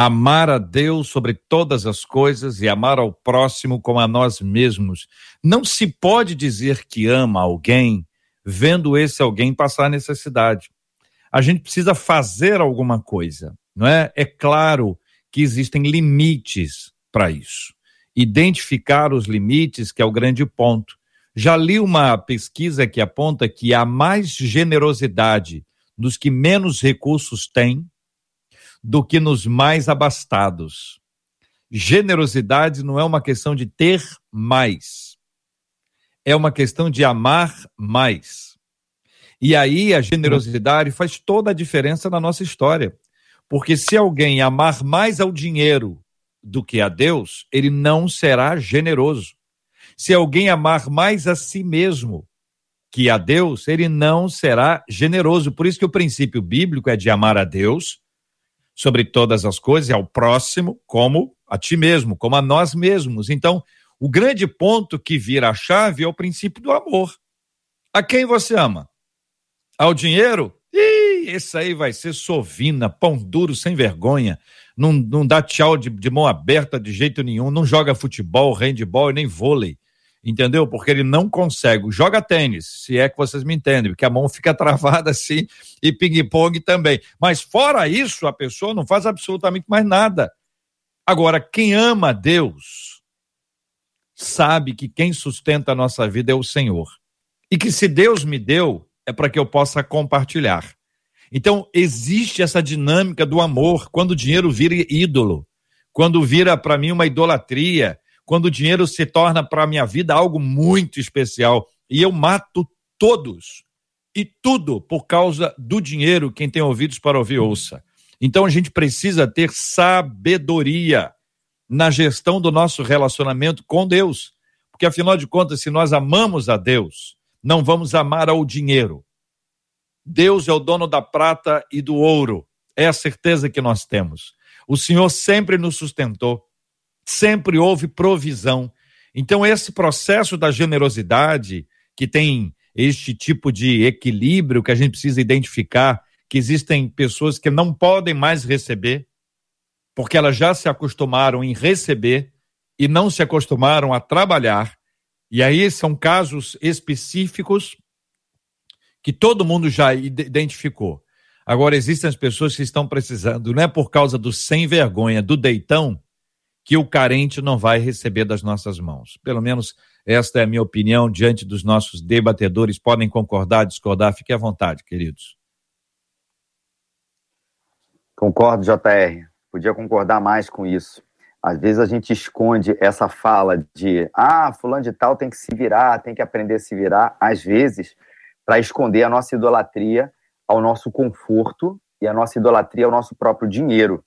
amar a Deus sobre todas as coisas e amar ao próximo como a nós mesmos. Não se pode dizer que ama alguém vendo esse alguém passar necessidade. A gente precisa fazer alguma coisa, não é? É claro que existem limites para isso. Identificar os limites, que é o grande ponto. Já li uma pesquisa que aponta que há mais generosidade dos que menos recursos têm do que nos mais abastados. Generosidade não é uma questão de ter mais, é uma questão de amar mais. E aí a generosidade faz toda a diferença na nossa história. Porque se alguém amar mais ao dinheiro do que a Deus, ele não será generoso. Se alguém amar mais a si mesmo que a Deus, ele não será generoso. Por isso que o princípio bíblico é de amar a Deus sobre todas as coisas ao próximo como a ti mesmo, como a nós mesmos. Então, o grande ponto que vira a chave é o princípio do amor. A quem você ama? Ao dinheiro? Ih, esse aí vai ser sovina, pão duro, sem vergonha. Não, não dá tchau de, de mão aberta de jeito nenhum. Não joga futebol, handball nem vôlei entendeu? Porque ele não consegue. Joga tênis, se é que vocês me entendem, porque a mão fica travada assim e ping-pong também. Mas fora isso, a pessoa não faz absolutamente mais nada. Agora, quem ama Deus sabe que quem sustenta a nossa vida é o Senhor. E que se Deus me deu, é para que eu possa compartilhar. Então, existe essa dinâmica do amor quando o dinheiro vira ídolo, quando vira para mim uma idolatria, quando o dinheiro se torna para a minha vida algo muito especial. E eu mato todos e tudo por causa do dinheiro. Quem tem ouvidos para ouvir, ouça. Então a gente precisa ter sabedoria na gestão do nosso relacionamento com Deus. Porque afinal de contas, se nós amamos a Deus, não vamos amar ao dinheiro. Deus é o dono da prata e do ouro. É a certeza que nós temos. O Senhor sempre nos sustentou sempre houve provisão. Então, esse processo da generosidade, que tem este tipo de equilíbrio que a gente precisa identificar, que existem pessoas que não podem mais receber, porque elas já se acostumaram em receber e não se acostumaram a trabalhar. E aí são casos específicos que todo mundo já identificou. Agora, existem as pessoas que estão precisando, não é por causa do sem vergonha, do deitão, que o carente não vai receber das nossas mãos. Pelo menos esta é a minha opinião diante dos nossos debatedores. Podem concordar, discordar, fique à vontade, queridos. Concordo, JR. Podia concordar mais com isso. Às vezes a gente esconde essa fala de ah, fulano de tal tem que se virar, tem que aprender a se virar, às vezes, para esconder a nossa idolatria ao nosso conforto e a nossa idolatria ao nosso próprio dinheiro.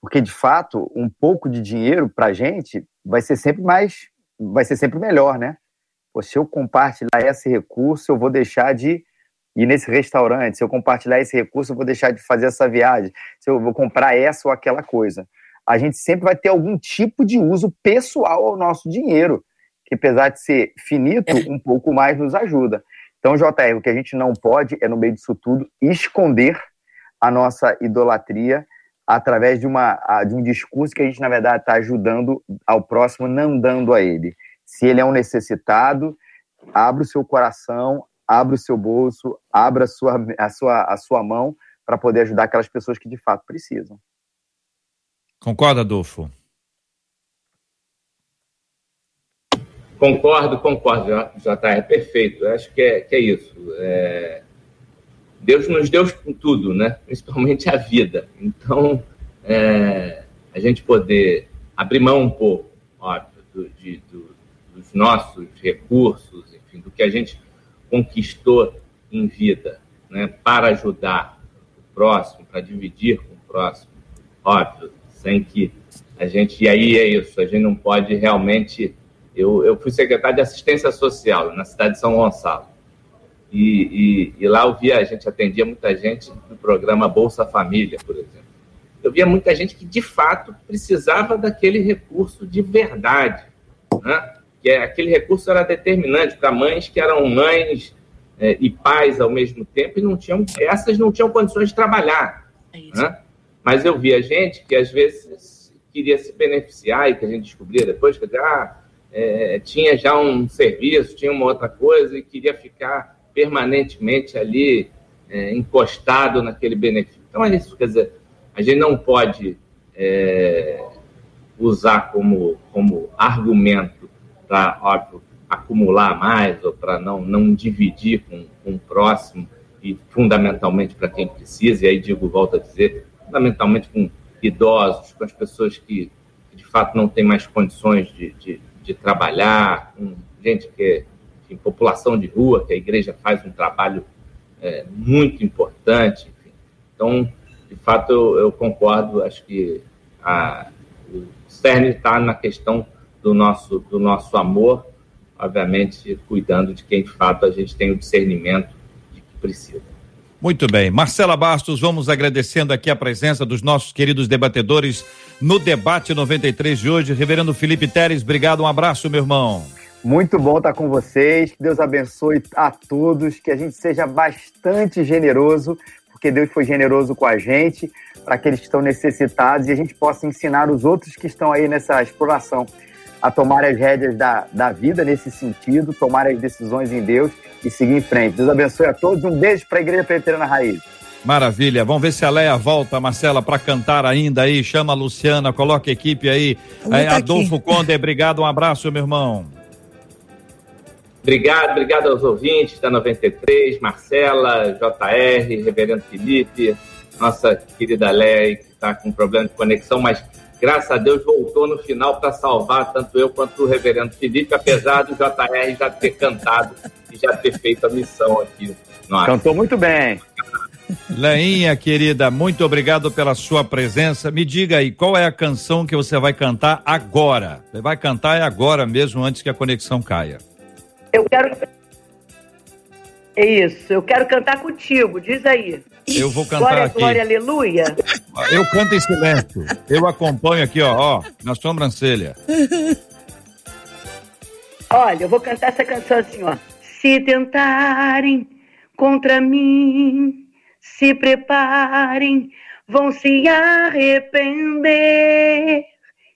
Porque, de fato, um pouco de dinheiro para a gente vai ser sempre mais, vai ser sempre melhor, né? Pô, se eu compartilhar esse recurso, eu vou deixar de ir nesse restaurante. Se eu compartilhar esse recurso, eu vou deixar de fazer essa viagem. Se eu vou comprar essa ou aquela coisa. A gente sempre vai ter algum tipo de uso pessoal ao nosso dinheiro, que apesar de ser finito, é. um pouco mais nos ajuda. Então, JR, o que a gente não pode é, no meio disso tudo, esconder a nossa idolatria através de, uma, de um discurso que a gente, na verdade, está ajudando ao próximo, não dando a ele. Se ele é um necessitado, abra o seu coração, abra o seu bolso, abra a sua, a sua, a sua mão para poder ajudar aquelas pessoas que de fato precisam. Concorda, Adolfo? Concordo, concordo, JR, é perfeito. Eu acho que é, que é isso. É, Deus nos deu tudo, né? principalmente a vida. Então, é, a gente poder abrir mão um pouco, óbvio, do, de, do, dos nossos recursos, enfim, do que a gente conquistou em vida, né? para ajudar o próximo, para dividir com o próximo, óbvio, sem que a gente. E aí é isso, a gente não pode realmente. Eu, eu fui secretário de assistência social na cidade de São Gonçalo. E, e, e, lá eu via, a gente atendia muita gente do programa Bolsa Família, por exemplo. Eu via muita gente que, de fato, precisava daquele recurso de verdade. Né? Que é, aquele recurso era determinante para mães que eram mães é, e pais ao mesmo tempo e não tinham, essas não tinham condições de trabalhar. É né? Mas eu via gente que às vezes queria se beneficiar e que a gente descobria depois que ah, é, tinha já um serviço, tinha uma outra coisa e queria ficar permanentemente ali é, encostado naquele benefício. Então é isso, quer dizer, a gente não pode é, usar como, como argumento para, óbvio, acumular mais ou para não, não dividir com, com o próximo e fundamentalmente para quem precisa, e aí digo, volto a dizer, fundamentalmente com idosos, com as pessoas que, de fato não têm mais condições de, de, de trabalhar, com gente que em população de rua, que a igreja faz um trabalho é, muito importante. Enfim. Então, de fato, eu, eu, concordo, acho que a, o cerne está na questão do nosso, do nosso amor, obviamente cuidando de quem de fato a gente tem o discernimento de que precisa. Muito bem. Marcela Bastos, vamos agradecendo aqui a presença dos nossos queridos debatedores no debate 93 de hoje. Reverendo Felipe Teres, obrigado, um abraço, meu irmão. Muito bom estar com vocês. Que Deus abençoe a todos, que a gente seja bastante generoso, porque Deus foi generoso com a gente, para aqueles que estão necessitados e a gente possa ensinar os outros que estão aí nessa exploração a tomar as rédeas da, da vida nesse sentido, tomar as decisões em Deus e seguir em frente. Deus abençoe a todos. Um beijo para a Igreja Presbiteriana Raiz. Maravilha. Vamos ver se a Leia volta, Marcela, para cantar ainda aí. Chama a Luciana, coloca a equipe aí. É, Adolfo aqui. Conde, obrigado. Um abraço, meu irmão. Obrigado, obrigado aos ouvintes da 93, Marcela, JR, Reverendo Felipe, nossa querida Leia, que está com problema de conexão, mas graças a Deus voltou no final para salvar tanto eu quanto o Reverendo Felipe, apesar do JR já ter cantado e já ter feito a missão aqui. Nossa. Cantou muito bem. Leinha, querida, muito obrigado pela sua presença. Me diga aí, qual é a canção que você vai cantar agora? Você vai cantar é agora mesmo, antes que a conexão caia. Eu quero. É isso, eu quero cantar contigo, diz aí. Eu vou cantar glória, aqui. Glória, aleluia. Eu canto em silêncio. Eu acompanho aqui, ó, ó, na sobrancelha. Olha, eu vou cantar essa canção assim, ó. Se tentarem contra mim, se preparem, vão se arrepender.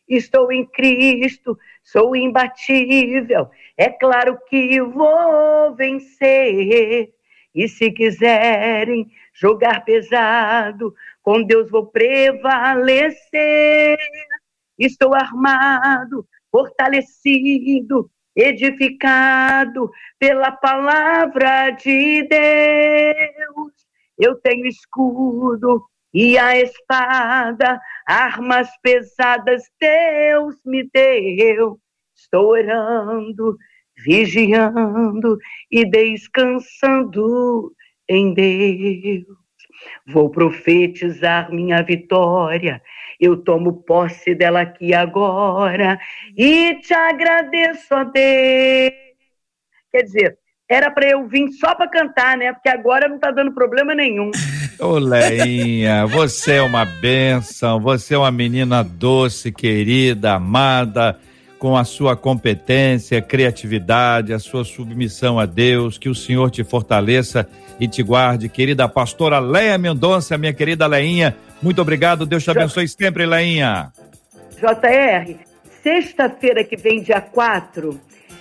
Estou em Cristo, sou imbatível, é claro que vou vencer. E se quiserem jogar pesado, com Deus vou prevalecer. Estou armado, fortalecido, edificado pela palavra de Deus. Eu tenho escudo e a espada, armas pesadas Deus me deu. Estou orando, vigiando e descansando em Deus. Vou profetizar minha vitória, eu tomo posse dela aqui agora e te agradeço a Deus. Quer dizer, era para eu vir só para cantar, né? Porque agora não está dando problema nenhum. Ô, Leinha, você é uma benção, você é uma menina doce, querida, amada, com a sua competência, criatividade, a sua submissão a Deus, que o Senhor te fortaleça e te guarde. Querida pastora Leia Mendonça, minha querida Leinha, muito obrigado, Deus te abençoe J... sempre, Leinha. JR, sexta-feira que vem, dia 4,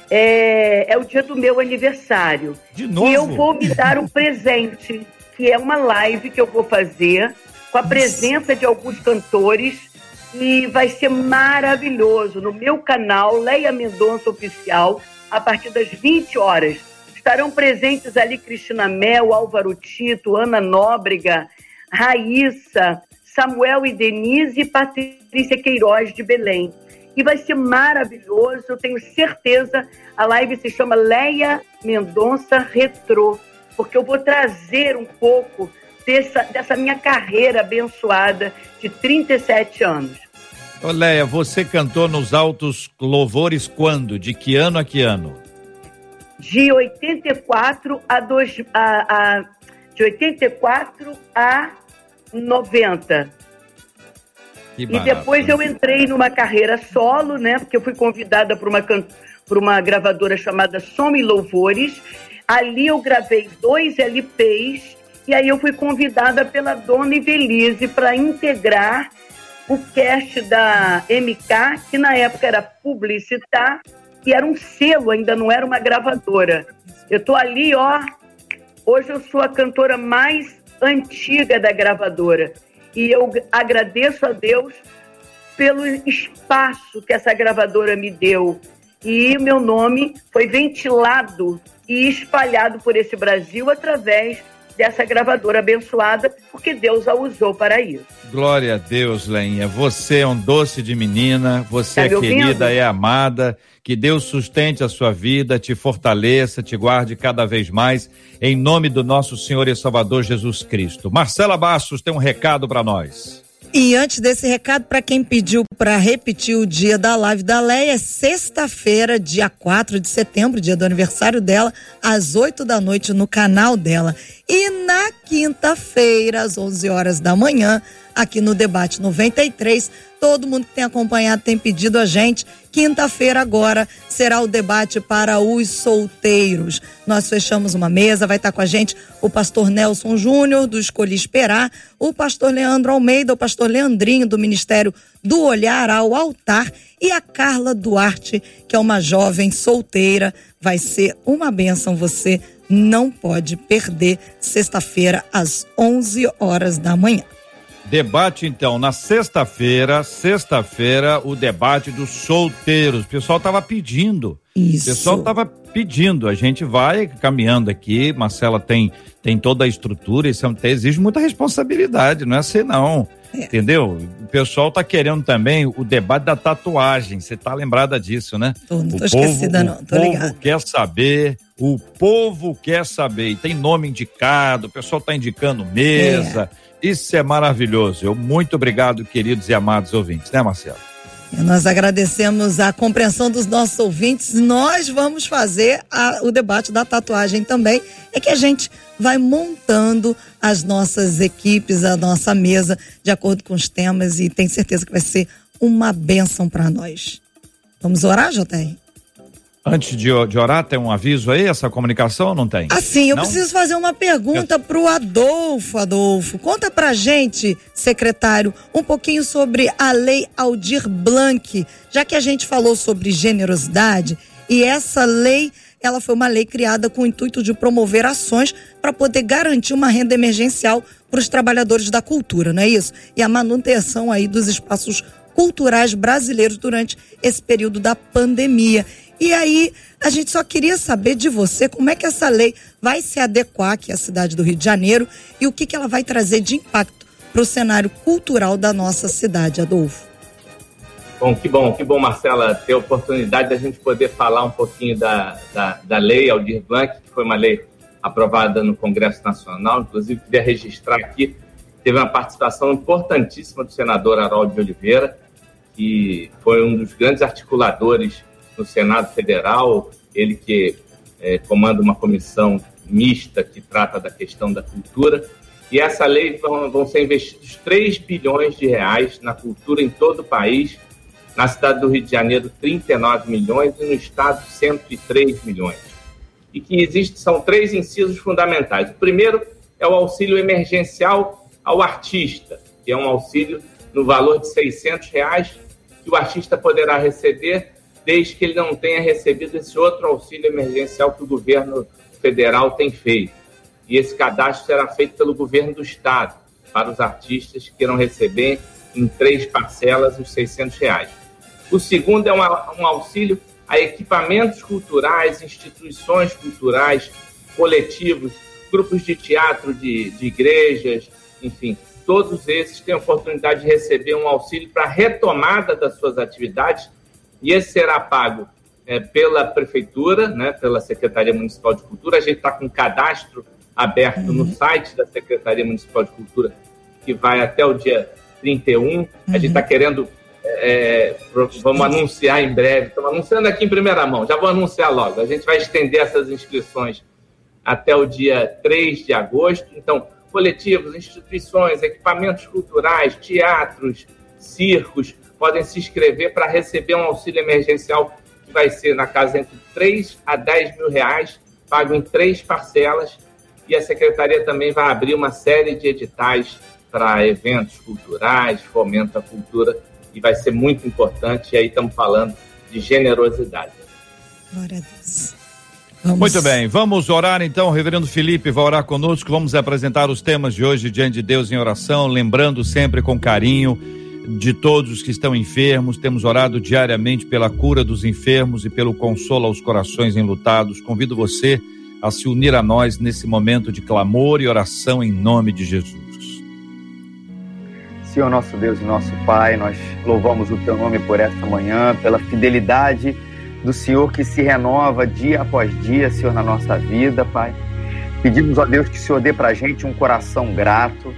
é, é o dia do meu aniversário. De novo? E eu vou me dar um presente, que é uma live que eu vou fazer com a presença de alguns cantores e vai ser maravilhoso no meu canal Leia Mendonça Oficial a partir das 20 horas. Estarão presentes ali Cristina Mel, Álvaro Tito, Ana Nóbrega, Raíssa, Samuel e Denise e Patrícia Queiroz de Belém e vai ser maravilhoso. Eu tenho certeza. A live se chama Leia Mendonça Retrô, porque eu vou trazer um pouco dessa, dessa minha carreira abençoada de 37 anos. Ô Leia, você cantou nos altos louvores quando? De que ano a que ano? De 84 a, dois, a, a de 84 a 90. e depois eu entrei numa carreira solo, né? Porque eu fui convidada por uma, por uma gravadora chamada Som e Louvores. Ali eu gravei dois LPs E aí eu fui convidada pela dona Ivelise para integrar o cast da MK, que na época era publicitar, e era um selo, ainda não era uma gravadora. Eu tô ali, ó. Hoje eu sou a cantora mais antiga da gravadora. E eu agradeço a Deus pelo espaço que essa gravadora me deu. E meu nome foi ventilado e espalhado por esse Brasil através dessa gravadora abençoada, porque Deus a usou para isso. Glória a Deus, Leinha. Você é um doce de menina, você tá é querida, é amada. Que Deus sustente a sua vida, te fortaleça, te guarde cada vez mais, em nome do nosso Senhor e Salvador Jesus Cristo. Marcela Bastos tem um recado para nós. E antes desse recado, para quem pediu para repetir o dia da live da Leia, é sexta-feira, dia 4 de setembro, dia do aniversário dela, às 8 da noite no canal dela. E na quinta-feira, às 11 horas da manhã, aqui no Debate 93, todo mundo que tem acompanhado tem pedido a gente. Quinta-feira agora será o debate para os solteiros. Nós fechamos uma mesa, vai estar com a gente o pastor Nelson Júnior, do Escolhi Esperar, o pastor Leandro Almeida, o pastor Leandrinho, do Ministério do Olhar ao Altar, e a Carla Duarte, que é uma jovem solteira. Vai ser uma benção, você não pode perder, sexta-feira, às 11 horas da manhã. Debate, então, na sexta-feira, sexta-feira, o debate dos solteiros. O pessoal tava pedindo. Isso. O pessoal tava pedindo. A gente vai caminhando aqui. Marcela tem, tem toda a estrutura. Isso é exige muita responsabilidade, não é assim, não. É. Entendeu? O pessoal tá querendo também o debate da tatuagem. Você tá lembrada disso, né? Tô, não tô o esquecida, povo, não. Tô o povo quer saber. O povo quer saber. E tem nome indicado. O pessoal tá indicando mesa. É isso é maravilhoso. Eu muito obrigado, queridos e amados ouvintes, né, Marcelo? Nós agradecemos a compreensão dos nossos ouvintes. Nós vamos fazer a, o debate da tatuagem também. É que a gente vai montando as nossas equipes, a nossa mesa, de acordo com os temas, e tenho certeza que vai ser uma bênção para nós. Vamos orar, JR? Antes de, de orar, tem um aviso aí, essa comunicação ou não tem? Assim, eu não? preciso fazer uma pergunta para o Adolfo. Adolfo, conta pra gente, secretário, um pouquinho sobre a lei Aldir Blanc, já que a gente falou sobre generosidade, e essa lei, ela foi uma lei criada com o intuito de promover ações para poder garantir uma renda emergencial para os trabalhadores da cultura, não é isso? E a manutenção aí dos espaços culturais brasileiros durante esse período da pandemia. E aí, a gente só queria saber de você como é que essa lei vai se adequar aqui à cidade do Rio de Janeiro e o que, que ela vai trazer de impacto para o cenário cultural da nossa cidade, Adolfo. Bom, que bom, que bom, Marcela, ter a oportunidade da gente poder falar um pouquinho da, da, da lei Aldir Blanc, que foi uma lei aprovada no Congresso Nacional. Inclusive, queria registrar aqui, teve uma participação importantíssima do senador Harold de Oliveira, que foi um dos grandes articuladores no Senado Federal, ele que é, comanda uma comissão mista que trata da questão da cultura. E essa lei vão, vão ser investidos 3 bilhões de reais na cultura em todo o país. Na cidade do Rio de Janeiro, 39 milhões e no estado, 103 milhões. E que existe, são três incisos fundamentais. O primeiro é o auxílio emergencial ao artista, que é um auxílio no valor de 600 reais que o artista poderá receber desde que ele não tenha recebido esse outro auxílio emergencial que o governo federal tem feito. E esse cadastro será feito pelo governo do estado para os artistas que irão receber em três parcelas os 600 reais. O segundo é um auxílio a equipamentos culturais, instituições culturais, coletivos, grupos de teatro de, de igrejas, enfim, todos esses têm a oportunidade de receber um auxílio para a retomada das suas atividades e esse será pago é, pela Prefeitura, né, pela Secretaria Municipal de Cultura. A gente está com um cadastro aberto uhum. no site da Secretaria Municipal de Cultura, que vai até o dia 31. Uhum. A gente está uhum. querendo, é, vamos anunciar em breve, estamos anunciando aqui em primeira mão, já vou anunciar logo. A gente vai estender essas inscrições até o dia 3 de agosto. Então, coletivos, instituições, equipamentos culturais, teatros, circos, podem se inscrever para receber um auxílio emergencial que vai ser na casa entre 3 a 10 mil reais, pago em três parcelas. E a secretaria também vai abrir uma série de editais para eventos culturais, fomento à cultura, e vai ser muito importante. E aí estamos falando de generosidade. Glória a Deus. Vamos. Muito bem, vamos orar então. O reverendo Felipe vai orar conosco. Vamos apresentar os temas de hoje diante de Deus em oração, lembrando sempre com carinho de todos os que estão enfermos. Temos orado diariamente pela cura dos enfermos e pelo consolo aos corações enlutados. Convido você a se unir a nós nesse momento de clamor e oração em nome de Jesus. Senhor nosso Deus e nosso Pai, nós louvamos o teu nome por esta manhã, pela fidelidade do Senhor que se renova dia após dia, Senhor, na nossa vida, Pai. Pedimos a Deus que o Senhor dê para a gente um coração grato,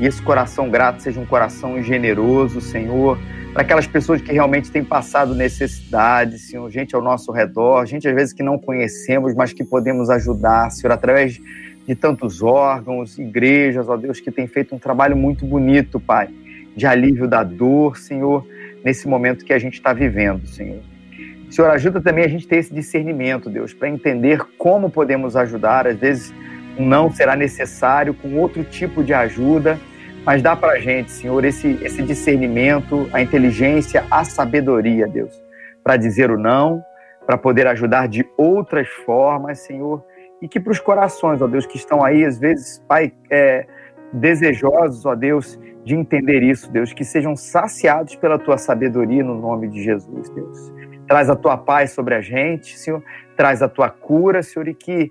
e esse coração grato seja um coração generoso, Senhor, para aquelas pessoas que realmente têm passado necessidade, Senhor, gente ao nosso redor, gente às vezes que não conhecemos, mas que podemos ajudar, Senhor, através de tantos órgãos, igrejas, ó Deus, que tem feito um trabalho muito bonito, Pai, de alívio da dor, Senhor, nesse momento que a gente está vivendo, Senhor. Senhor, ajuda também a gente ter esse discernimento, Deus, para entender como podemos ajudar. Às vezes, não será necessário com outro tipo de ajuda, mas dá para a gente, Senhor, esse, esse discernimento, a inteligência, a sabedoria, Deus, para dizer o não, para poder ajudar de outras formas, Senhor, e que para os corações, ó Deus, que estão aí, às vezes, Pai, é, desejosos, ó Deus, de entender isso, Deus, que sejam saciados pela tua sabedoria no nome de Jesus, Deus. Traz a tua paz sobre a gente, Senhor. Traz a tua cura, Senhor, e que,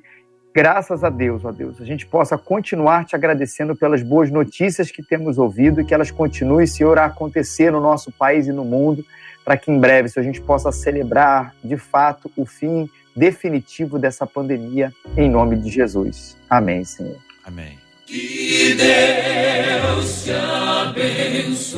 graças a Deus, ó Deus, a gente possa continuar te agradecendo pelas boas notícias que temos ouvido e que elas continuem, Senhor, a acontecer no nosso país e no mundo, para que em breve, Senhor, a gente possa celebrar, de fato, o fim definitivo dessa pandemia, em nome de Jesus. Amém, Senhor. Amém. Que Deus te abençoe.